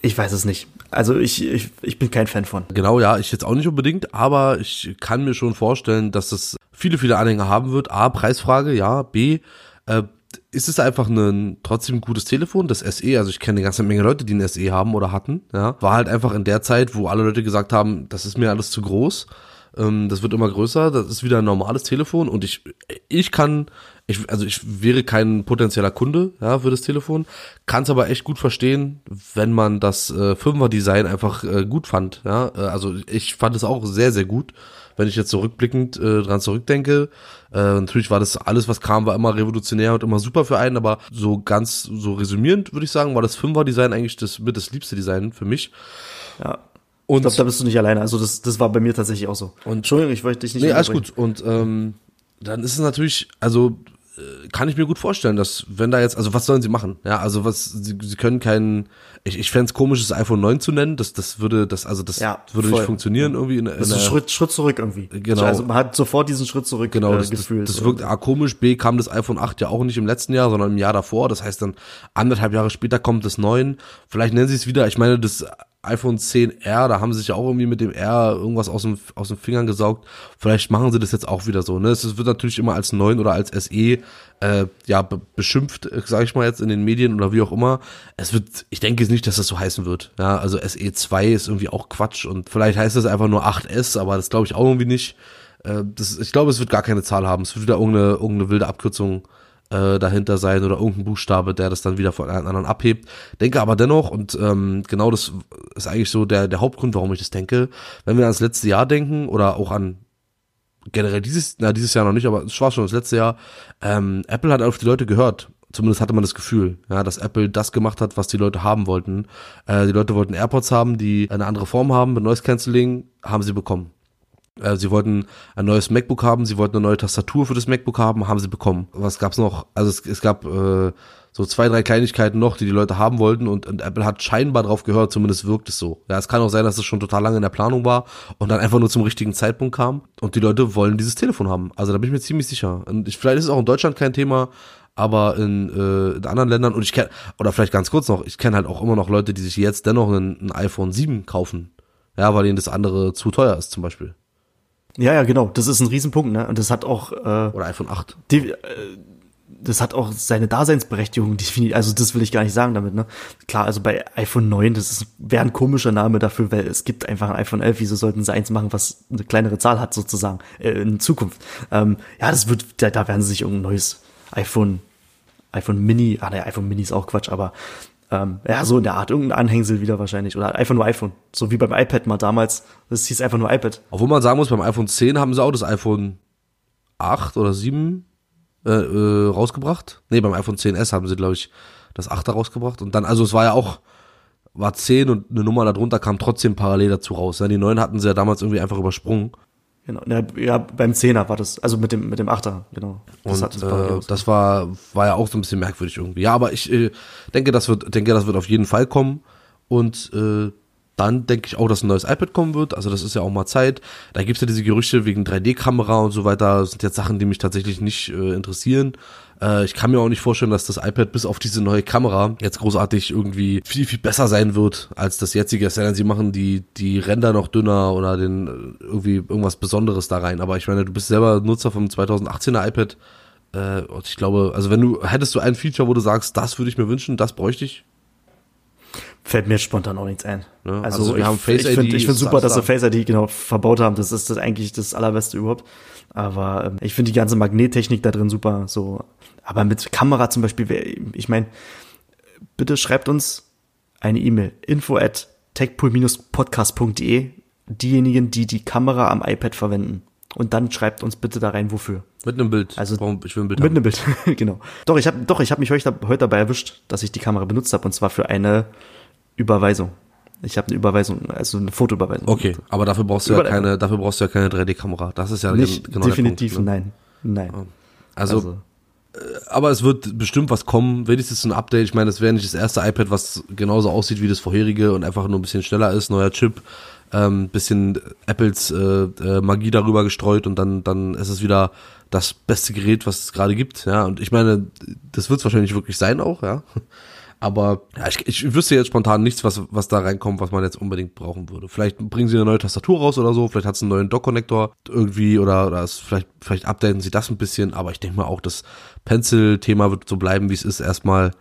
ich weiß es nicht. Also ich, ich, ich bin kein Fan von. Genau, ja, ich jetzt auch nicht unbedingt, aber ich kann mir schon vorstellen, dass es viele, viele Anhänger haben wird. A, Preisfrage, ja. B, äh, ist es einfach ein trotzdem gutes Telefon, das SE, also ich kenne eine ganze Menge Leute, die ein SE haben oder hatten, ja. War halt einfach in der Zeit, wo alle Leute gesagt haben, das ist mir alles zu groß. Ähm, das wird immer größer, das ist wieder ein normales Telefon und ich, ich kann, ich, also ich wäre kein potenzieller Kunde, ja, für das Telefon, kann es aber echt gut verstehen, wenn man das äh, Fünfer-Design einfach äh, gut fand, ja, äh, also ich fand es auch sehr, sehr gut, wenn ich jetzt zurückblickend äh, dran zurückdenke, äh, natürlich war das alles, was kam, war immer revolutionär und immer super für einen, aber so ganz, so resümierend würde ich sagen, war das Fünfer-Design eigentlich das mit das liebste Design für mich. Ja. Und Ich glaube, da bist du nicht alleine. Also das, das war bei mir tatsächlich auch so. Und- Entschuldigung, ich wollte dich nicht Nee, alles gut. Und ähm, dann ist es natürlich, also äh, kann ich mir gut vorstellen, dass wenn da jetzt, also was sollen sie machen? Ja, also was, sie, sie können keinen, ich, ich fände es komisch, das iPhone 9 zu nennen, das, das würde, das, also das Ja, würde voll. nicht funktionieren irgendwie. In, in Das ist ein Schritt, Schritt zurück irgendwie. Genau. Also man hat sofort diesen Schritt zurück Genau, äh, das, gefühlt. das, das wirkt A komisch, B kam das iPhone 8 ja auch nicht im letzten Jahr, sondern im Jahr davor. Das heißt dann anderthalb Jahre später kommt das 9. Vielleicht nennen sie es wieder, ich meine, das iPhone 10R, da haben sie sich ja auch irgendwie mit dem R irgendwas aus, dem, aus den Fingern gesaugt. Vielleicht machen sie das jetzt auch wieder so. Ne? Es wird natürlich immer als 9 oder als SE äh, ja, be beschimpft, sage ich mal jetzt in den Medien oder wie auch immer. Es wird, ich denke nicht, dass das so heißen wird. Ja, also SE2 ist irgendwie auch Quatsch und vielleicht heißt das einfach nur 8S, aber das glaube ich auch irgendwie nicht. Äh, das, ich glaube, es wird gar keine Zahl haben. Es wird wieder irgendeine, irgendeine wilde Abkürzung äh, dahinter sein oder irgendein Buchstabe, der das dann wieder von einem anderen abhebt. Denke aber dennoch, und ähm, genau das ist eigentlich so der, der Hauptgrund, warum ich das denke, wenn wir ans letzte Jahr denken oder auch an generell dieses, na dieses Jahr noch nicht, aber es war schon das letzte Jahr, ähm, Apple hat auf die Leute gehört. Zumindest hatte man das Gefühl, ja, dass Apple das gemacht hat, was die Leute haben wollten. Äh, die Leute wollten AirPods haben, die eine andere Form haben mit Noise Cancelling, haben sie bekommen. Äh, sie wollten ein neues MacBook haben, sie wollten eine neue Tastatur für das MacBook haben, haben sie bekommen. Was gab's noch? Also es, es gab äh, so zwei, drei Kleinigkeiten noch, die die Leute haben wollten und, und Apple hat scheinbar drauf gehört, zumindest wirkt es so. Ja, es kann auch sein, dass es schon total lange in der Planung war und dann einfach nur zum richtigen Zeitpunkt kam und die Leute wollen dieses Telefon haben. Also da bin ich mir ziemlich sicher. Und ich, vielleicht ist es auch in Deutschland kein Thema, aber in, äh, in anderen Ländern und ich kenne, oder vielleicht ganz kurz noch, ich kenne halt auch immer noch Leute, die sich jetzt dennoch ein, ein iPhone 7 kaufen. Ja, weil ihnen das andere zu teuer ist zum Beispiel. Ja, ja, genau. Das ist ein Riesenpunkt, ne? Und das hat auch, äh, Oder iPhone 8. die, äh, das hat auch seine Daseinsberechtigung, definitiv. Also das will ich gar nicht sagen damit, ne? Klar, also bei iPhone 9, das ist, wäre ein komischer Name dafür, weil es gibt einfach ein iPhone 11. Wieso sollten sie eins machen, was eine kleinere Zahl hat, sozusagen, äh, in Zukunft? Ähm, ja, das wird, da, da werden sie sich irgendein neues iPhone, iPhone Mini, ah, ne, iPhone Mini ist auch Quatsch, aber ähm, ja, so in der Art, irgendein Anhängsel wieder wahrscheinlich. Oder einfach nur iPhone. So wie beim iPad mal damals. Das hieß einfach nur iPad. Obwohl man sagen muss, beim iPhone 10 haben sie auch das iPhone 8 oder 7 äh, äh, rausgebracht. Nee, beim iPhone 10s haben sie, glaube ich, das 8er rausgebracht. Und dann, also es war ja auch, war 10 und eine Nummer darunter kam trotzdem parallel dazu raus. Ja, die neuen hatten sie ja damals irgendwie einfach übersprungen. Genau. Ja, beim Zehner war das, also mit dem, mit dem Achter, genau. Das Und äh, das war, war ja auch so ein bisschen merkwürdig irgendwie. Ja, aber ich äh, denke, das wird, denke, das wird auf jeden Fall kommen. Und äh, dann denke ich auch, dass ein neues iPad kommen wird. Also das ist ja auch mal Zeit. Da gibt's ja diese Gerüchte wegen 3D-Kamera und so weiter. Das sind jetzt Sachen, die mich tatsächlich nicht äh, interessieren. Äh, ich kann mir auch nicht vorstellen, dass das iPad bis auf diese neue Kamera jetzt großartig irgendwie viel, viel besser sein wird als das jetzige. Es sei denn, sie machen die, die Ränder noch dünner oder den äh, irgendwie irgendwas Besonderes da rein. Aber ich meine, du bist selber Nutzer vom 2018er iPad. Äh, und ich glaube, also wenn du, hättest du ein Feature, wo du sagst, das würde ich mir wünschen, das bräuchte ich. Fällt mir spontan auch nichts ein. Ja, also, also wir ich, haben Face ich finde find super, dass sie. Face ID genau verbaut haben. Das ist das eigentlich das allerbeste überhaupt. Aber ähm, ich finde die ganze Magnettechnik da drin super. So, aber mit Kamera zum Beispiel, ich meine, bitte schreibt uns eine E-Mail info at techpool-podcast.de diejenigen, die die Kamera am iPad verwenden. Und dann schreibt uns bitte da rein, wofür. Mit einem Bild. Also Warum, ich will ein Bild Mit haben. einem Bild, genau. Doch, ich habe doch, ich habe mich heute, heute dabei erwischt, dass ich die Kamera benutzt habe und zwar für eine Überweisung. Ich habe eine Überweisung, also eine Fotoüberweisung. Okay, aber dafür brauchst du ja Über- keine, dafür brauchst du ja keine 3D-Kamera. Das ist ja Nicht gen- genau definitiv, Punkt, ne? nein, nein. Also, aber es wird bestimmt was kommen, wenigstens ein Update. Ich meine, das wäre nicht das erste iPad, was genauso aussieht wie das vorherige und einfach nur ein bisschen schneller ist, neuer Chip, ähm, bisschen Apples äh, äh, Magie darüber gestreut und dann dann ist es wieder das beste Gerät, was es gerade gibt. Ja, und ich meine, das wird es wahrscheinlich wirklich sein auch, ja. Aber ja, ich, ich wüsste jetzt spontan nichts, was, was da reinkommt, was man jetzt unbedingt brauchen würde. Vielleicht bringen sie eine neue Tastatur raus oder so, vielleicht hat es einen neuen Dock-Connector irgendwie oder, oder es, vielleicht, vielleicht updaten sie das ein bisschen, aber ich denke mal auch, das Pencil-Thema wird so bleiben, wie es ist erstmal.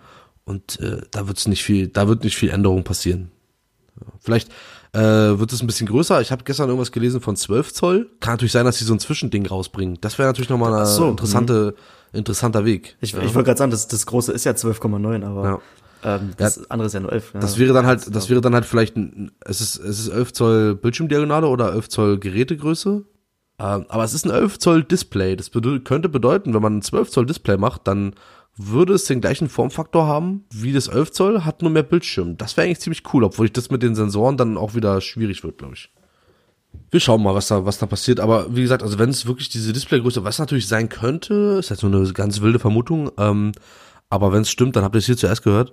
Und äh, da wird's nicht viel, da wird nicht viel Änderung passieren. Ja, vielleicht äh, wird es ein bisschen größer. Ich habe gestern irgendwas gelesen von 12 Zoll. Kann natürlich sein, dass sie so ein Zwischending rausbringen. Das wäre natürlich nochmal ein Ach so, interessante, interessanter Weg. Ich, ja. ich wollte gerade sagen, das, das große ist ja 12,9, aber ähm, das andere ist ja nur 11. Ja. Das wäre dann halt, das wäre dann halt vielleicht, ein, es ist, es ist 11 Zoll Bildschirmdiagonale oder 11 Zoll Gerätegröße. Ähm, aber es ist ein 11 Zoll Display. Das bedeu könnte bedeuten, wenn man ein 12 Zoll Display macht, dann würde es den gleichen Formfaktor haben wie das 11 Zoll, hat nur mehr Bildschirm. Das wäre eigentlich ziemlich cool, obwohl ich das mit den Sensoren dann auch wieder schwierig wird, glaube ich. Wir schauen mal, was da, was da passiert. Aber wie gesagt, also wenn es wirklich diese Displaygröße, was natürlich sein könnte, ist jetzt nur eine ganz wilde Vermutung, ähm, aber wenn es stimmt, dann habt ihr es hier zuerst gehört.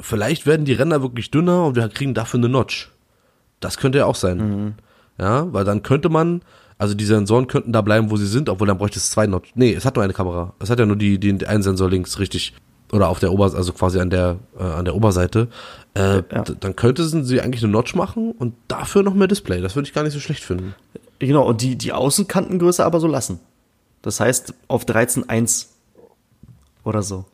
Vielleicht werden die Ränder wirklich dünner und wir kriegen dafür eine Notch. Das könnte ja auch sein. Mhm. Ja, weil dann könnte man, also die Sensoren könnten da bleiben, wo sie sind, obwohl dann bräuchte es zwei Notch. Nee, es hat nur eine Kamera. Es hat ja nur die, die einen Sensor links, richtig. Oder auf der Ober, also quasi an der, äh, an der Oberseite. Äh, ja. Dann könnte sie eigentlich eine Notch machen und dafür noch mehr Display. Das würde ich gar nicht so schlecht finden. Genau, und die, die Außenkantengröße aber so lassen. Das heißt, auf 13,1 oder so.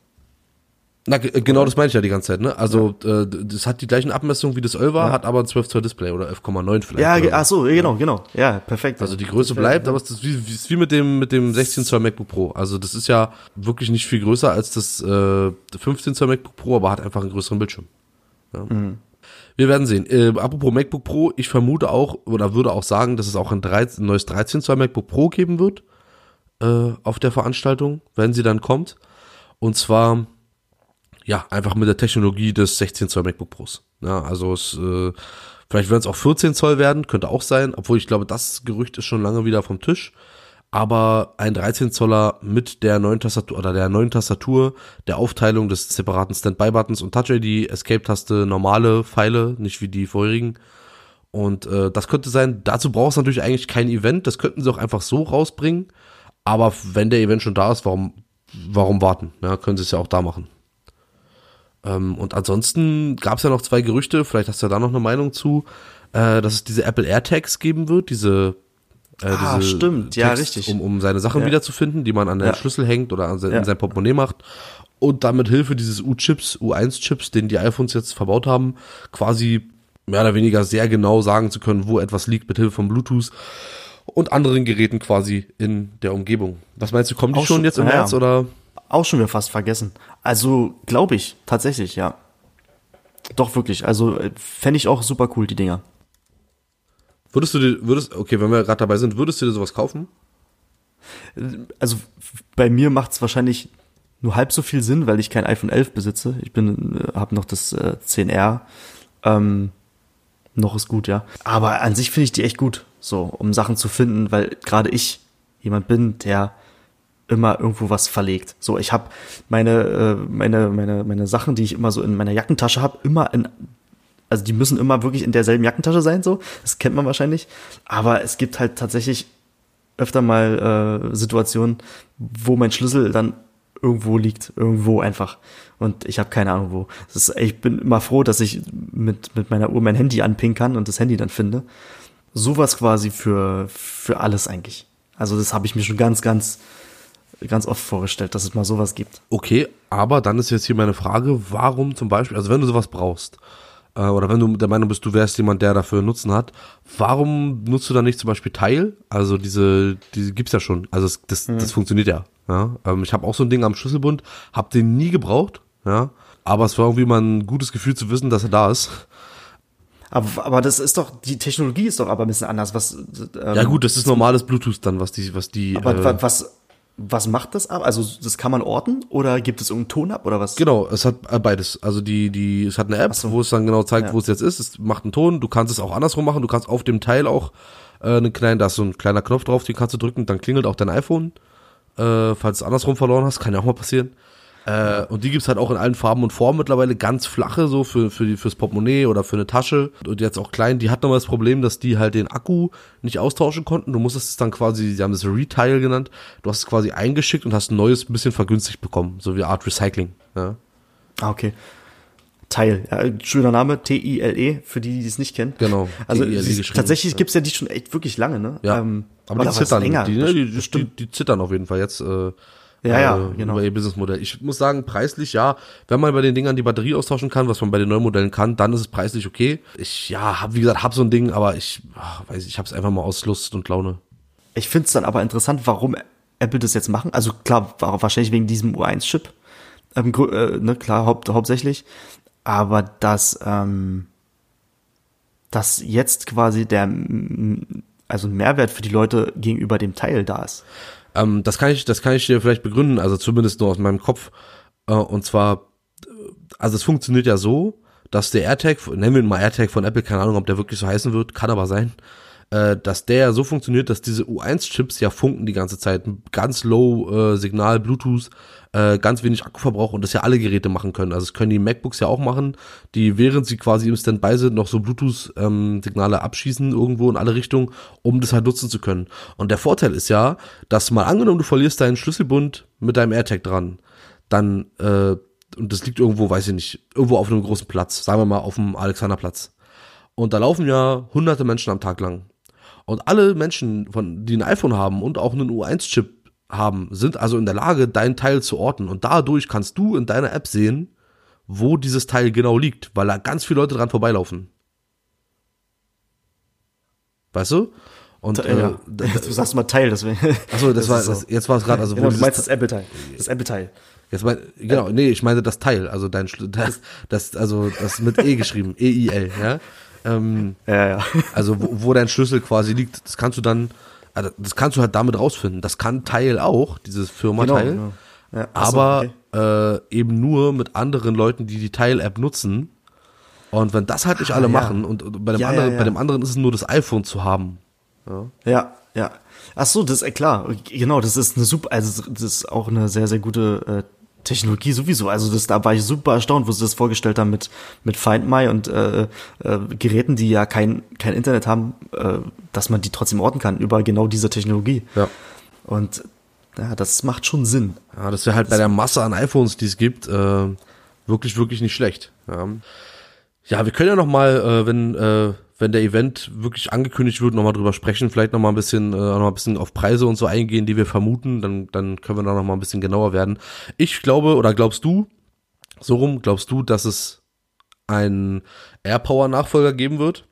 Na, genau das meine ich ja die ganze Zeit, ne? Also, ja. äh, das hat die gleichen Abmessungen wie das 11 ja. hat aber ein 12 Zoll Display oder 11,9 vielleicht. Ja, ach so, genau, genau. Ja, perfekt. Also die Größe bleibt, aber es ist wie, wie mit dem, mit dem 16 Zoll MacBook Pro. Also das ist ja wirklich nicht viel größer als das äh, 15 Zoll MacBook Pro, aber hat einfach einen größeren Bildschirm. Ja. Mhm. Wir werden sehen. Äh, apropos MacBook Pro, ich vermute auch, oder würde auch sagen, dass es auch ein, 13, ein neues 13 Zoll MacBook Pro geben wird äh, auf der Veranstaltung, wenn sie dann kommt. Und zwar ja, einfach mit der Technologie des 16 Zoll MacBook Pros. Ja, also es, äh, vielleicht werden es auch 14 Zoll werden, könnte auch sein, obwohl ich glaube, das Gerücht ist schon lange wieder vom Tisch. Aber ein 13 Zoller mit der neuen Tastatur oder der neuen Tastatur, der Aufteilung des separaten Standby-Buttons und Touch-ID, Escape-Taste, normale Pfeile, nicht wie die vorherigen. Und äh, das könnte sein, dazu braucht es natürlich eigentlich kein Event, das könnten sie auch einfach so rausbringen. Aber wenn der Event schon da ist, warum, warum warten? Ja, können sie es ja auch da machen. Ähm, und ansonsten gab es ja noch zwei Gerüchte, vielleicht hast du ja da noch eine Meinung zu, äh, dass es diese Apple AirTags geben wird, diese äh, ah, diese stimmt, ja, richtig. Um, um seine Sachen ja. wiederzufinden, die man an den ja. Schlüssel hängt oder sein, ja. in sein Portemonnaie macht. Und damit Hilfe dieses U-Chips, U1-Chips, den die iPhones jetzt verbaut haben, quasi mehr oder weniger sehr genau sagen zu können, wo etwas liegt mit Hilfe von Bluetooth und anderen Geräten quasi in der Umgebung. Was meinst du, kommt die schon jetzt im März oder? Auch schon wieder fast vergessen. Also, glaube ich, tatsächlich, ja. Doch, wirklich. Also, äh, fände ich auch super cool, die Dinger. Würdest du dir, würdest, okay, wenn wir gerade dabei sind, würdest du dir sowas kaufen? Also, bei mir macht es wahrscheinlich nur halb so viel Sinn, weil ich kein iPhone 11 besitze. Ich bin, äh, habe noch das äh, 10R. Ähm, noch ist gut, ja. Aber an sich finde ich die echt gut, so, um Sachen zu finden, weil gerade ich jemand bin, der immer irgendwo was verlegt. So, ich habe meine, äh, meine, meine, meine Sachen, die ich immer so in meiner Jackentasche habe, immer in, also die müssen immer wirklich in derselben Jackentasche sein, so. Das kennt man wahrscheinlich. Aber es gibt halt tatsächlich öfter mal äh, Situationen, wo mein Schlüssel dann irgendwo liegt, irgendwo einfach. Und ich habe keine Ahnung wo. Ist, ich bin immer froh, dass ich mit, mit meiner Uhr mein Handy anpingen kann und das Handy dann finde. Sowas quasi für, für alles eigentlich. Also das habe ich mir schon ganz, ganz ganz oft vorgestellt, dass es mal sowas gibt. Okay, aber dann ist jetzt hier meine Frage, warum zum Beispiel, also wenn du sowas brauchst, äh, oder wenn du der Meinung bist, du wärst jemand, der dafür Nutzen hat, warum nutzt du dann nicht zum Beispiel Teil? Also diese, diese gibt's ja schon. Also das, das, mhm. das funktioniert ja. ja? Ähm, ich habe auch so ein Ding am Schlüsselbund, habe den nie gebraucht, ja. Aber es war irgendwie mal ein gutes Gefühl zu wissen, dass er da ist. Aber, aber das ist doch, die Technologie ist doch aber ein bisschen anders. Was, ähm, ja gut, das ist normales Bluetooth dann, was die, was die. Aber äh, was, was macht das ab? Also das kann man orten oder gibt es irgendeinen Ton ab oder was? Genau, es hat äh, beides. Also die, die, es hat eine App, so. wo es dann genau zeigt, ja. wo es jetzt ist. Es macht einen Ton. Du kannst es auch andersrum machen. Du kannst auf dem Teil auch äh, einen kleinen, da ist so ein kleiner Knopf drauf, den kannst du drücken, dann klingelt auch dein iPhone. Äh, falls du es andersrum verloren hast, kann ja auch mal passieren. Äh, und die gibt's halt auch in allen Farben und Formen mittlerweile, ganz flache, so für, für die, fürs Portemonnaie oder für eine Tasche. Und jetzt auch klein, die hatten aber das Problem, dass die halt den Akku nicht austauschen konnten. Du musstest es dann quasi, sie haben das Retail genannt, du hast es quasi eingeschickt und hast ein neues ein bisschen vergünstigt bekommen, so wie Art Recycling. Ja. Ah, okay. Teil. Ja, schöner Name, T-I-L-E, für die, die es nicht kennen. Genau. Also tatsächlich ja. gibt's ja die schon echt wirklich lange, ne? Ja. Ähm, aber die zittern, die, ne, die, die, die, zittern auf jeden Fall jetzt. Äh, ja, ja, äh, genau. Über ihr Businessmodell. Ich muss sagen, preislich ja, wenn man bei den Dingern die Batterie austauschen kann, was man bei den neuen Modellen kann, dann ist es preislich okay. Ich ja, hab wie gesagt, hab so ein Ding, aber ich ach, weiß, ich hab's einfach mal aus Lust und Laune. Ich find's dann aber interessant, warum Apple das jetzt machen. Also klar, wahrscheinlich wegen diesem U1-Chip, ähm, äh, ne, klar, haupt, hauptsächlich. Aber dass ähm, dass jetzt quasi der also ein Mehrwert für die Leute gegenüber dem Teil da ist. Ähm, das kann ich, das kann ich dir vielleicht begründen, also zumindest nur aus meinem Kopf. Äh, und zwar, also es funktioniert ja so, dass der AirTag, nennen wir ihn mal AirTag von Apple, keine Ahnung, ob der wirklich so heißen wird, kann aber sein. Äh, dass der so funktioniert, dass diese U1-Chips ja funken die ganze Zeit. Ganz low äh, Signal, Bluetooth, äh, ganz wenig Akkuverbrauch und das ja alle Geräte machen können. Also das können die MacBooks ja auch machen, die während sie quasi im Standby sind, noch so Bluetooth-Signale ähm, abschießen irgendwo in alle Richtungen, um das halt nutzen zu können. Und der Vorteil ist ja, dass mal angenommen, du verlierst deinen Schlüsselbund mit deinem AirTag dran, dann äh, und das liegt irgendwo, weiß ich nicht, irgendwo auf einem großen Platz, sagen wir mal auf dem Alexanderplatz. Und da laufen ja hunderte Menschen am Tag lang. Und alle Menschen, von, die ein iPhone haben und auch einen U1-Chip haben, sind also in der Lage, dein Teil zu orten. Und dadurch kannst du in deiner App sehen, wo dieses Teil genau liegt, weil da ganz viele Leute dran vorbeilaufen. Weißt du? Und ja. äh, du sagst mal Teil, deswegen. Achso, das, das war, so. das, jetzt war es gerade, also genau, wo du meinst das Apple-Teil. Das Apple-Teil. Jetzt mein, genau, nee, ich meine das Teil, also dein das, das also das mit E geschrieben, E I L, ja. Ähm, ja, ja. Also wo, wo dein Schlüssel quasi liegt, das kannst du dann, also das kannst du halt damit rausfinden. Das kann Teil auch, dieses Firma-Teil, genau, genau. Ja, aber okay. äh, eben nur mit anderen Leuten, die die Teil-App nutzen. Und wenn das halt nicht ah, alle machen und bei dem anderen, bei dem anderen ist es nur das iPhone zu haben. Ja, ja. ja. Ach so, das ist äh, klar. Genau, das ist eine super, also das ist auch eine sehr, sehr gute äh, Technologie sowieso. Also das, da war ich super erstaunt, wo sie das vorgestellt haben mit, mit Find My und äh, äh, Geräten, die ja kein, kein Internet haben, äh, dass man die trotzdem orten kann über genau diese Technologie. Ja. Und ja, das macht schon Sinn. Ja, das wäre halt das bei der Masse an iPhones, die es gibt, äh, wirklich, wirklich nicht schlecht. Ja, ja wir können ja noch mal, äh, wenn äh, wenn der Event wirklich angekündigt wird, nochmal drüber sprechen, vielleicht nochmal ein bisschen, äh, noch ein bisschen auf Preise und so eingehen, die wir vermuten, dann, dann können wir da nochmal ein bisschen genauer werden. Ich glaube, oder glaubst du, so rum, glaubst du, dass es einen AirPower-Nachfolger geben wird?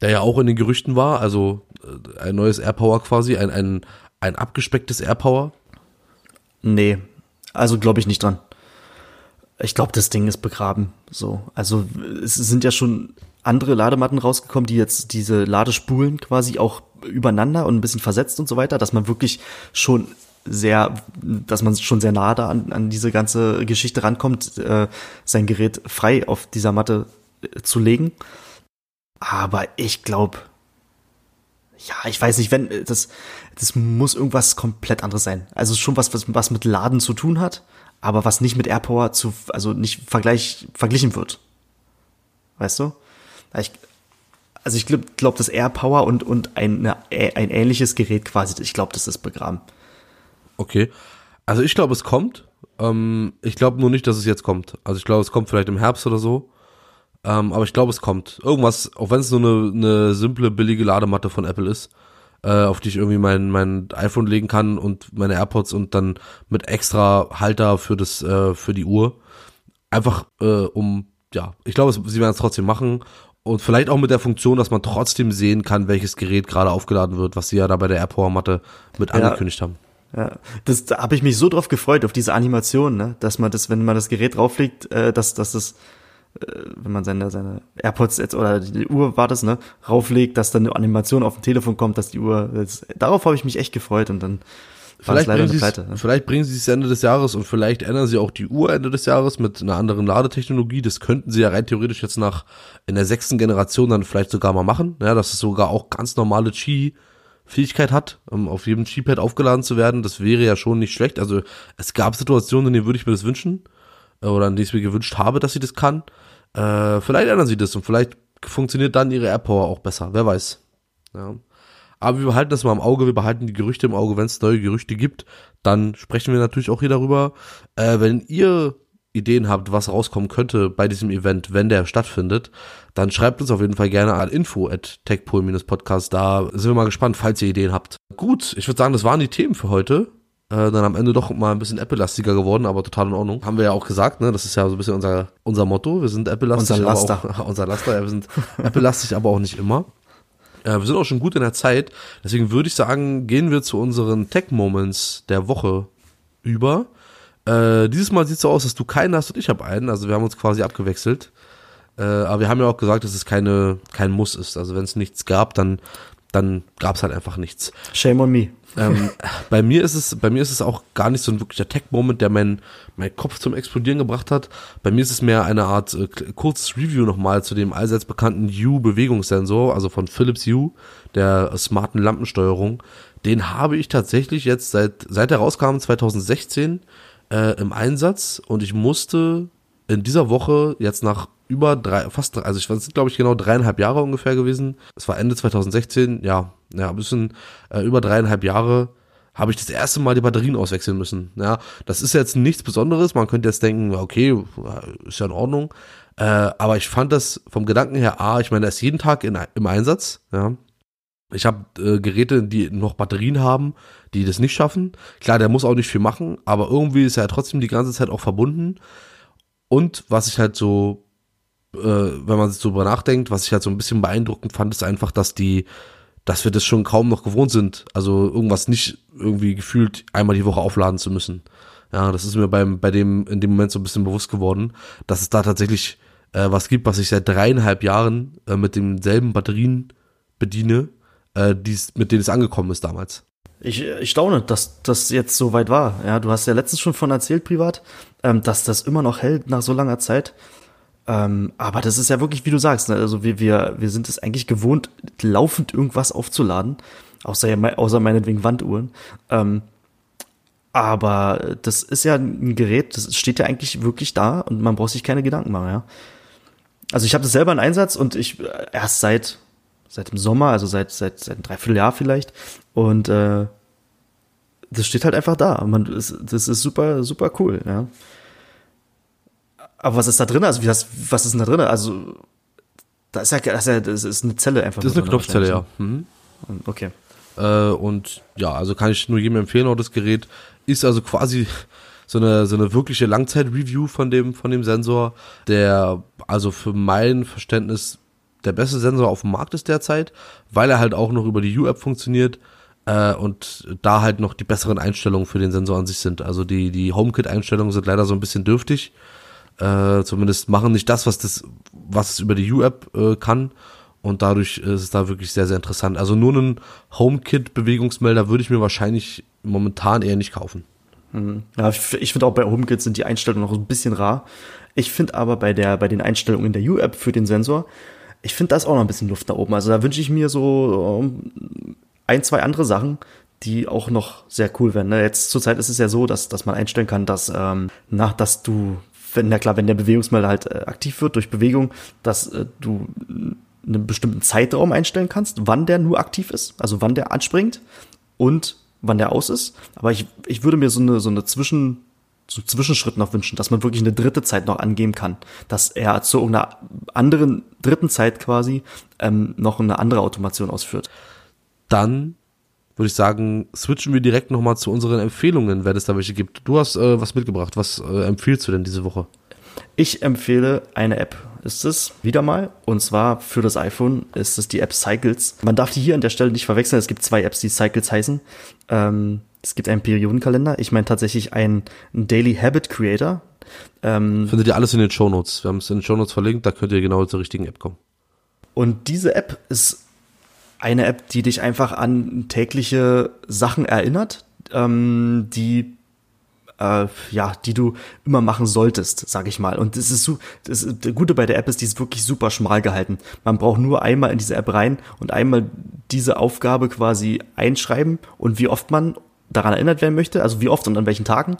Der ja auch in den Gerüchten war, also äh, ein neues AirPower quasi, ein, ein, ein abgespecktes AirPower? Nee, also glaube ich nicht dran. Ich glaube, das Ding ist begraben. So, also es sind ja schon andere Ladematten rausgekommen, die jetzt diese Ladespulen quasi auch übereinander und ein bisschen versetzt und so weiter, dass man wirklich schon sehr, dass man schon sehr nah da an, an diese ganze Geschichte rankommt, äh, sein Gerät frei auf dieser Matte äh, zu legen. Aber ich glaube, ja, ich weiß nicht, wenn das, das muss irgendwas komplett anderes sein. Also schon was, was, was mit Laden zu tun hat, aber was nicht mit AirPower zu, also nicht vergleich, verglichen wird. Weißt du? Ich, also ich glaube, glaub, das AirPower und, und ein, eine, ein ähnliches Gerät quasi, ich glaube, das ist begraben. Okay. Also ich glaube, es kommt. Ähm, ich glaube nur nicht, dass es jetzt kommt. Also ich glaube, es kommt vielleicht im Herbst oder so. Ähm, aber ich glaube, es kommt. Irgendwas, auch wenn es nur eine, eine simple, billige Ladematte von Apple ist, äh, auf die ich irgendwie mein, mein iPhone legen kann und meine AirPods und dann mit extra Halter für das, äh, für die Uhr. Einfach äh, um, ja, ich glaube, sie werden es trotzdem machen und vielleicht auch mit der Funktion, dass man trotzdem sehen kann, welches Gerät gerade aufgeladen wird, was sie ja da bei der AirPower-Matte mit ja. angekündigt haben. Ja, das, da habe ich mich so drauf gefreut, auf diese Animation, ne? dass man das, wenn man das Gerät drauflegt, äh, dass, dass das, äh, wenn man seine, seine AirPods jetzt oder die Uhr war das, ne, rauflegt, dass dann eine Animation auf dem Telefon kommt, dass die Uhr, das, darauf habe ich mich echt gefreut und dann Vielleicht bringen, Pleite, ne? vielleicht bringen sie es Ende des Jahres und vielleicht ändern sie auch die Uhr Ende des Jahres mit einer anderen Ladetechnologie. Das könnten sie ja rein theoretisch jetzt nach in der sechsten Generation dann vielleicht sogar mal machen. Ja, dass es sogar auch ganz normale Qi-Fähigkeit hat, um auf jedem Qi-Pad aufgeladen zu werden. Das wäre ja schon nicht schlecht. Also es gab Situationen, in denen würde ich mir das wünschen äh, oder in denen ich mir gewünscht habe, dass sie das kann. Äh, vielleicht ändern sie das und vielleicht funktioniert dann ihre AirPower auch besser. Wer weiß. Ja. Aber wir behalten das mal im Auge, wir behalten die Gerüchte im Auge. Wenn es neue Gerüchte gibt, dann sprechen wir natürlich auch hier darüber. Äh, wenn ihr Ideen habt, was rauskommen könnte bei diesem Event, wenn der stattfindet, dann schreibt uns auf jeden Fall gerne an info at techpol-podcast. Da sind wir mal gespannt, falls ihr Ideen habt. Gut, ich würde sagen, das waren die Themen für heute. Äh, dann am Ende doch mal ein bisschen Apple-lastiger geworden, aber total in Ordnung. Haben wir ja auch gesagt, ne? Das ist ja so ein bisschen unser, unser Motto. Wir sind Apple-lastig. Unser Laster. Auch, unser Laster, ja, wir sind Apple-lastig, aber auch nicht immer. Äh, wir sind auch schon gut in der Zeit. Deswegen würde ich sagen, gehen wir zu unseren Tech-Moments der Woche über. Äh, dieses Mal sieht es so aus, dass du keinen hast und ich habe einen. Also wir haben uns quasi abgewechselt. Äh, aber wir haben ja auch gesagt, dass es keine, kein Muss ist. Also wenn es nichts gab, dann, dann gab's halt einfach nichts. Shame on me. Ähm, bei mir ist es, bei mir ist es auch gar nicht so ein wirklicher Tech-Moment, der meinen mein Kopf zum Explodieren gebracht hat. Bei mir ist es mehr eine Art äh, kurzes Review nochmal zu dem allseits bekannten U-Bewegungssensor, also von Philips U, der smarten Lampensteuerung. Den habe ich tatsächlich jetzt seit, seit er rauskam, 2016, äh, im Einsatz und ich musste in dieser Woche jetzt nach über drei, fast drei, also ich war glaube ich genau dreieinhalb Jahre ungefähr gewesen. Es war Ende 2016, ja, ja, ein bisschen äh, über dreieinhalb Jahre habe ich das erste Mal die Batterien auswechseln müssen. Ja, das ist jetzt nichts Besonderes. Man könnte jetzt denken, okay, ist ja in Ordnung. Äh, aber ich fand das vom Gedanken her, ah, ich meine, er ist jeden Tag in, im Einsatz. Ja, ich habe äh, Geräte, die noch Batterien haben, die das nicht schaffen. Klar, der muss auch nicht viel machen, aber irgendwie ist er trotzdem die ganze Zeit auch verbunden. Und was ich halt so, äh, wenn man sich so drüber nachdenkt, was ich halt so ein bisschen beeindruckend fand, ist einfach, dass die, dass wir das schon kaum noch gewohnt sind. Also irgendwas nicht irgendwie gefühlt einmal die Woche aufladen zu müssen. Ja, das ist mir beim, bei dem, in dem Moment so ein bisschen bewusst geworden, dass es da tatsächlich äh, was gibt, was ich seit dreieinhalb Jahren äh, mit denselben Batterien bediene, äh, die's, mit denen es angekommen ist damals. Ich, ich staune, dass das jetzt so weit war. Ja, du hast ja letztens schon von erzählt, privat, ähm, dass das immer noch hält nach so langer Zeit. Ähm, aber das ist ja wirklich, wie du sagst, ne? also wir, wir, wir sind es eigentlich gewohnt, laufend irgendwas aufzuladen, außer, außer meinetwegen Wanduhren. Ähm, aber das ist ja ein Gerät, das steht ja eigentlich wirklich da und man braucht sich keine Gedanken machen, ja. Also ich habe das selber in Einsatz und ich äh, erst seit seit dem Sommer, also seit seit seit einem Dreivierteljahr vielleicht und äh, das steht halt einfach da. Man, das, ist super super cool, ja. Aber was ist da drin? Also wie das, was ist denn da drin? Also da ist ja, das ist, ja, das ist eine Zelle einfach. Das ist eine Knopfzelle, ja. Mhm. Okay. Äh, und ja, also kann ich nur jedem empfehlen, auch das Gerät ist also quasi so eine, so eine wirkliche Langzeit-Review von dem, von dem Sensor, der also für mein Verständnis der beste Sensor auf dem Markt ist derzeit, weil er halt auch noch über die U-App funktioniert äh, und da halt noch die besseren Einstellungen für den Sensor an sich sind. Also die, die HomeKit-Einstellungen sind leider so ein bisschen dürftig. Äh, zumindest machen nicht das, was das, was es über die U-App äh, kann. Und dadurch ist es da wirklich sehr, sehr interessant. Also nur einen HomeKit-Bewegungsmelder würde ich mir wahrscheinlich momentan eher nicht kaufen. Mhm. Ja, ich finde auch bei HomeKit sind die Einstellungen noch ein bisschen rar. Ich finde aber bei der, bei den Einstellungen in der U-App für den Sensor, ich finde da ist auch noch ein bisschen Luft da oben. Also da wünsche ich mir so ein, zwei andere Sachen, die auch noch sehr cool werden. Ne? Jetzt zurzeit ist es ja so, dass, dass man einstellen kann, dass, ähm, nach, dass du, wenn, na klar, wenn der Bewegungsmelder halt äh, aktiv wird durch Bewegung, dass äh, du einen bestimmten Zeitraum einstellen kannst, wann der nur aktiv ist, also wann der anspringt und wann der aus ist. Aber ich, ich würde mir so eine, so eine Zwischen, so Zwischenschritt noch wünschen, dass man wirklich eine dritte Zeit noch angeben kann, dass er zu irgendeiner anderen dritten Zeit quasi ähm, noch eine andere Automation ausführt. Dann würde ich sagen, switchen wir direkt nochmal zu unseren Empfehlungen, wenn es da welche gibt. Du hast äh, was mitgebracht. Was äh, empfiehlst du denn diese Woche? Ich empfehle eine App. Ist es wieder mal. Und zwar für das iPhone ist es die App Cycles. Man darf die hier an der Stelle nicht verwechseln. Es gibt zwei Apps, die Cycles heißen. Ähm, es gibt einen Periodenkalender. Ich meine tatsächlich einen Daily Habit Creator. Ähm, Findet ihr alles in den Show Notes. Wir haben es in den Show Notes verlinkt. Da könnt ihr genau zur richtigen App kommen. Und diese App ist eine App, die dich einfach an tägliche Sachen erinnert, ähm, die äh, ja, die du immer machen solltest, sag ich mal. Und das ist so, das, das Gute bei der App ist, die ist wirklich super schmal gehalten. Man braucht nur einmal in diese App rein und einmal diese Aufgabe quasi einschreiben und wie oft man daran erinnert werden möchte, also wie oft und an welchen Tagen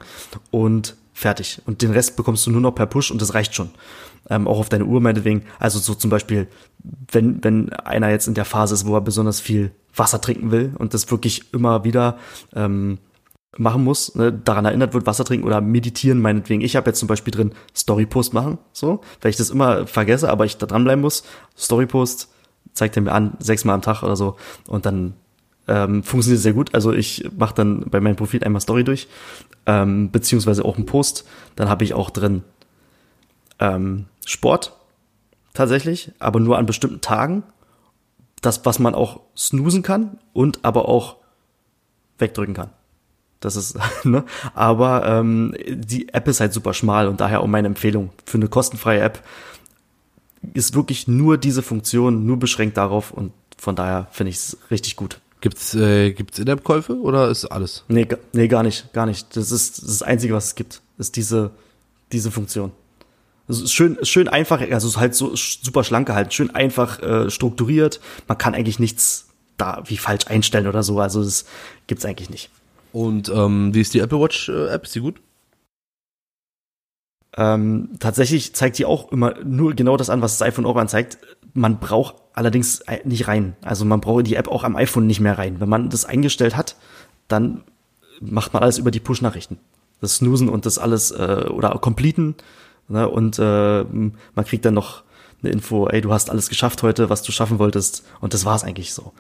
und fertig. Und den Rest bekommst du nur noch per Push und das reicht schon. Ähm, auch auf deine Uhr meinetwegen. Also so zum Beispiel, wenn, wenn einer jetzt in der Phase ist, wo er besonders viel Wasser trinken will und das wirklich immer wieder ähm, machen muss, ne, daran erinnert wird, Wasser trinken oder meditieren meinetwegen. Ich habe jetzt zum Beispiel drin Storypost machen, so, weil ich das immer vergesse, aber ich da dranbleiben muss. Storypost zeigt er mir an, sechsmal am Tag oder so und dann ähm, funktioniert sehr gut. Also ich mache dann bei meinem Profil einmal Story durch, ähm, beziehungsweise auch einen Post. Dann habe ich auch drin ähm, Sport tatsächlich, aber nur an bestimmten Tagen. Das, was man auch snoosen kann und aber auch wegdrücken kann. Das ist, ne? Aber ähm, die App ist halt super schmal und daher auch meine Empfehlung für eine kostenfreie App ist wirklich nur diese Funktion, nur beschränkt darauf und Von daher finde ich es richtig gut. Gibt's, äh, gibt's In-App-Käufe oder ist alles? Nee, nee, gar nicht, gar nicht. Das ist das Einzige, was es gibt, ist diese, diese Funktion. Es ist schön, schön einfach, also es ist halt so super schlank gehalten, schön einfach äh, strukturiert. Man kann eigentlich nichts da wie falsch einstellen oder so. Also das gibt's eigentlich nicht. Und ähm, wie ist die Apple Watch äh, App? Ist die gut? Ähm, tatsächlich zeigt die auch immer nur genau das an, was das iPhone auch anzeigt. Man braucht allerdings nicht rein. Also man braucht die App auch am iPhone nicht mehr rein. Wenn man das eingestellt hat, dann macht man alles über die Push-Nachrichten. Das Snoosen und das alles äh, oder Completen. Ne? Und äh, man kriegt dann noch eine Info, ey, du hast alles geschafft heute, was du schaffen wolltest. Und das war's eigentlich so.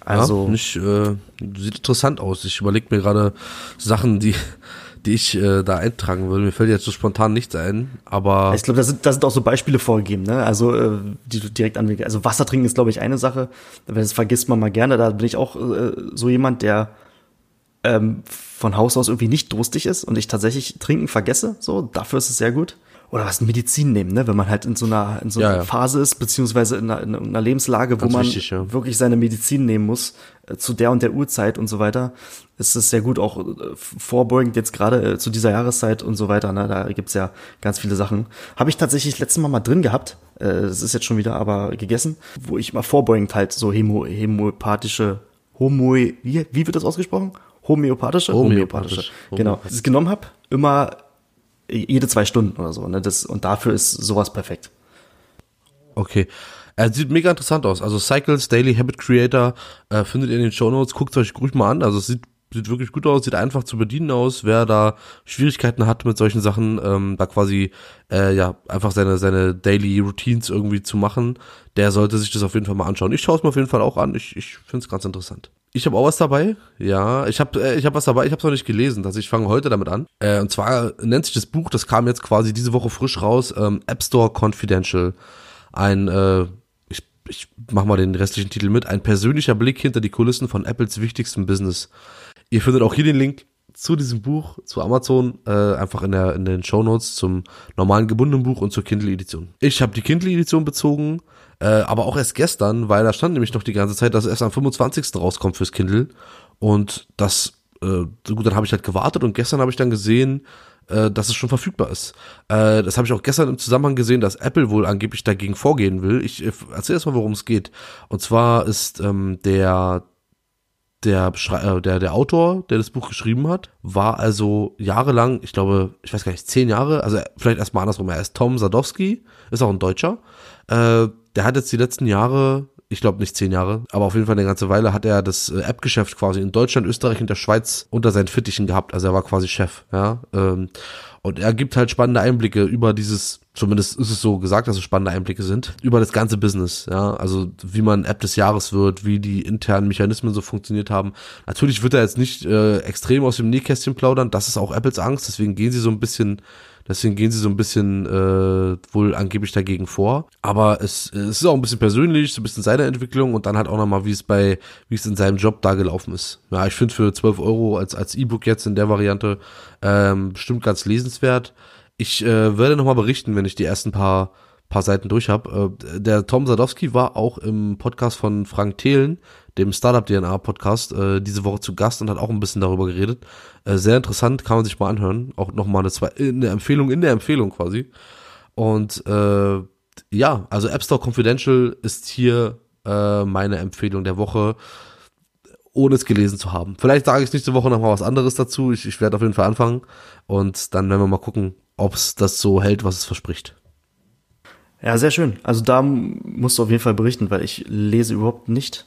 Also ja, nicht, äh, sieht interessant aus. Ich überlege mir gerade Sachen, die die ich äh, da eintragen würde. Mir fällt jetzt so spontan nichts ein, aber. Ich glaube, da sind, da sind auch so Beispiele vorgegeben, ne? Also, äh, die du direkt anwählst. Also Wasser trinken ist, glaube ich, eine Sache. Das vergisst man mal gerne. Da bin ich auch äh, so jemand, der ähm, von Haus aus irgendwie nicht durstig ist und ich tatsächlich trinken vergesse. So, dafür ist es sehr gut oder was Medizin nehmen, ne? wenn man halt in so einer, in so einer ja, ja. Phase ist, beziehungsweise in einer, in einer Lebenslage, Ganz wo man wichtig, ja. wirklich seine Medizin nehmen muss, zu der und der Uhrzeit und so weiter, ist es sehr gut, auch äh, vorbeugend jetzt gerade äh, zu dieser Jahreszeit und so weiter, ne? da gibt's ja ganz viele Sachen. Habe ich tatsächlich letztes Mal mal drin gehabt, äh, das ist jetzt schon wieder aber gegessen, wo ich mal vorbeugend halt so hemo, hämopathische, homo, wie, wie wird das ausgesprochen? Homöopathische? Homöopathische. Homöopathische. Genau. Das ich genommen habe, immer jede zwei Stunden oder so. Ne? Das, und dafür ist sowas perfekt. Okay. Er sieht mega interessant aus. Also Cycles Daily Habit Creator äh, findet ihr in den Show Notes. Guckt euch ruhig mal an. Also es sieht, sieht wirklich gut aus, sieht einfach zu bedienen aus. Wer da Schwierigkeiten hat mit solchen Sachen, ähm, da quasi äh, ja einfach seine seine Daily Routines irgendwie zu machen, der sollte sich das auf jeden Fall mal anschauen. Ich schaue es mir auf jeden Fall auch an. Ich, ich finde es ganz interessant. Ich habe auch was dabei. Ja, ich habe äh, ich hab was dabei. Ich habe es noch nicht gelesen. Also ich fange heute damit an. Äh, und zwar nennt sich das Buch, das kam jetzt quasi diese Woche frisch raus, ähm, App Store Confidential. Ein, äh, ich, mach mal den restlichen Titel mit, ein persönlicher Blick hinter die Kulissen von Apples wichtigstem Business. Ihr findet auch hier den Link zu diesem Buch, zu Amazon, äh, einfach in, der, in den Show Notes zum normalen gebundenen Buch und zur Kindle-Edition. Ich habe die Kindle-Edition bezogen äh, aber auch erst gestern, weil da stand nämlich noch die ganze Zeit, dass es erst am 25. rauskommt fürs Kindle. Und das, äh, gut, dann habe ich halt gewartet und gestern habe ich dann gesehen, äh, dass es schon verfügbar ist. Äh, das habe ich auch gestern im Zusammenhang gesehen, dass Apple wohl angeblich dagegen vorgehen will. Ich äh, erzähl erst mal, worum es geht. Und zwar ist ähm, der der, äh, der, der Autor, der das Buch geschrieben hat, war also jahrelang, ich glaube, ich weiß gar nicht, zehn Jahre, also vielleicht erstmal andersrum, er ist Tom Sadowski, ist auch ein Deutscher, äh, der hat jetzt die letzten Jahre, ich glaube nicht zehn Jahre, aber auf jeden Fall eine ganze Weile hat er das äh, App-Geschäft quasi in Deutschland, Österreich und der Schweiz unter seinen Fittichen gehabt. Also er war quasi Chef, ja. Ähm, und er gibt halt spannende Einblicke über dieses, zumindest ist es so gesagt, dass es spannende Einblicke sind, über das ganze Business, ja. Also wie man App des Jahres wird, wie die internen Mechanismen so funktioniert haben. Natürlich wird er jetzt nicht äh, extrem aus dem Nähkästchen plaudern, das ist auch Apples Angst, deswegen gehen sie so ein bisschen Deswegen gehen sie so ein bisschen äh, wohl angeblich dagegen vor. Aber es, es ist auch ein bisschen persönlich, so ein bisschen seine Entwicklung und dann halt auch nochmal, wie es bei, wie es in seinem Job da gelaufen ist. Ja, ich finde für 12 Euro als, als E-Book jetzt in der Variante ähm, bestimmt ganz lesenswert. Ich äh, werde nochmal berichten, wenn ich die ersten paar paar Seiten durch habe. Äh, der Tom Sadowski war auch im Podcast von Frank Thelen, dem Startup DNA Podcast, äh, diese Woche zu Gast und hat auch ein bisschen darüber geredet. Äh, sehr interessant, kann man sich mal anhören. Auch nochmal eine, eine Empfehlung in der Empfehlung quasi. Und äh, ja, also App Store Confidential ist hier äh, meine Empfehlung der Woche, ohne es gelesen zu haben. Vielleicht sage ich nächste Woche nochmal was anderes dazu. Ich, ich werde auf jeden Fall anfangen und dann werden wir mal gucken, ob es das so hält, was es verspricht. Ja, sehr schön. Also da musst du auf jeden Fall berichten, weil ich lese überhaupt nicht.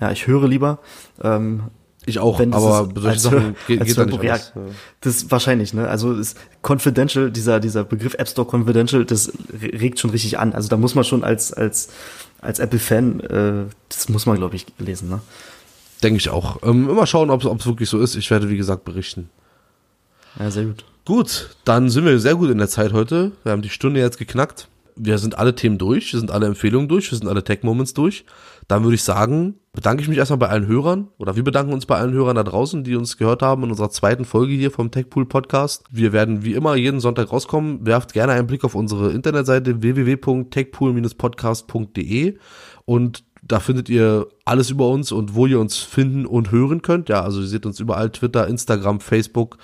Ja, ich höre lieber. Ähm, ich auch, aber solche Sachen geht, geht da nicht ja, Das ist wahrscheinlich, ne? Also ist confidential, dieser, dieser Begriff App Store Confidential, das regt schon richtig an. Also da muss man schon als, als, als Apple-Fan, äh, das muss man, glaube ich, lesen, ne? Denke ich auch. Ähm, immer schauen, ob es wirklich so ist. Ich werde, wie gesagt, berichten. Ja, sehr gut. Gut, dann sind wir sehr gut in der Zeit heute. Wir haben die Stunde jetzt geknackt wir sind alle Themen durch, wir sind alle Empfehlungen durch, wir sind alle Tech-Moments durch. Dann würde ich sagen, bedanke ich mich erstmal bei allen Hörern oder wir bedanken uns bei allen Hörern da draußen, die uns gehört haben in unserer zweiten Folge hier vom Techpool Podcast. Wir werden wie immer jeden Sonntag rauskommen. Werft gerne einen Blick auf unsere Internetseite www.techpool-podcast.de und Da findet ihr alles über uns und wo ihr uns finden und hören könnt. Ja, also ihr seht uns überall, Twitter, Instagram, Facebook.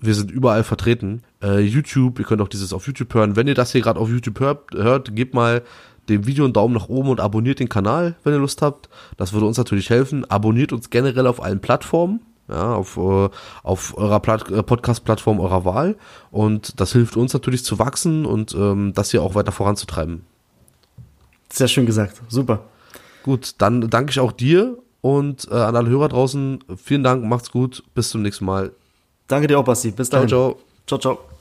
Wir sind überall vertreten. Äh, YouTube, ihr könnt auch dieses auf YouTube hören. Wenn ihr das hier gerade auf YouTube hört, hört, gebt mal dem Video einen Daumen nach oben und abonniert den Kanal, wenn ihr Lust habt. Das würde uns natürlich helfen. Abonniert uns generell auf allen Plattformen. Ja, auf, äh, auf eurer äh, Podcast-Plattform eurer Wahl. Und das hilft uns natürlich zu wachsen und ähm, das hier auch weiter voranzutreiben. Sehr schön gesagt. Super. Gut, dann danke ich auch dir und äh, an alle Hörer draußen. Vielen Dank, macht's gut. Bis zum nächsten Mal. Danke dir auch, Basti. Bis dann. Ciao, ciao. Ciao, ciao.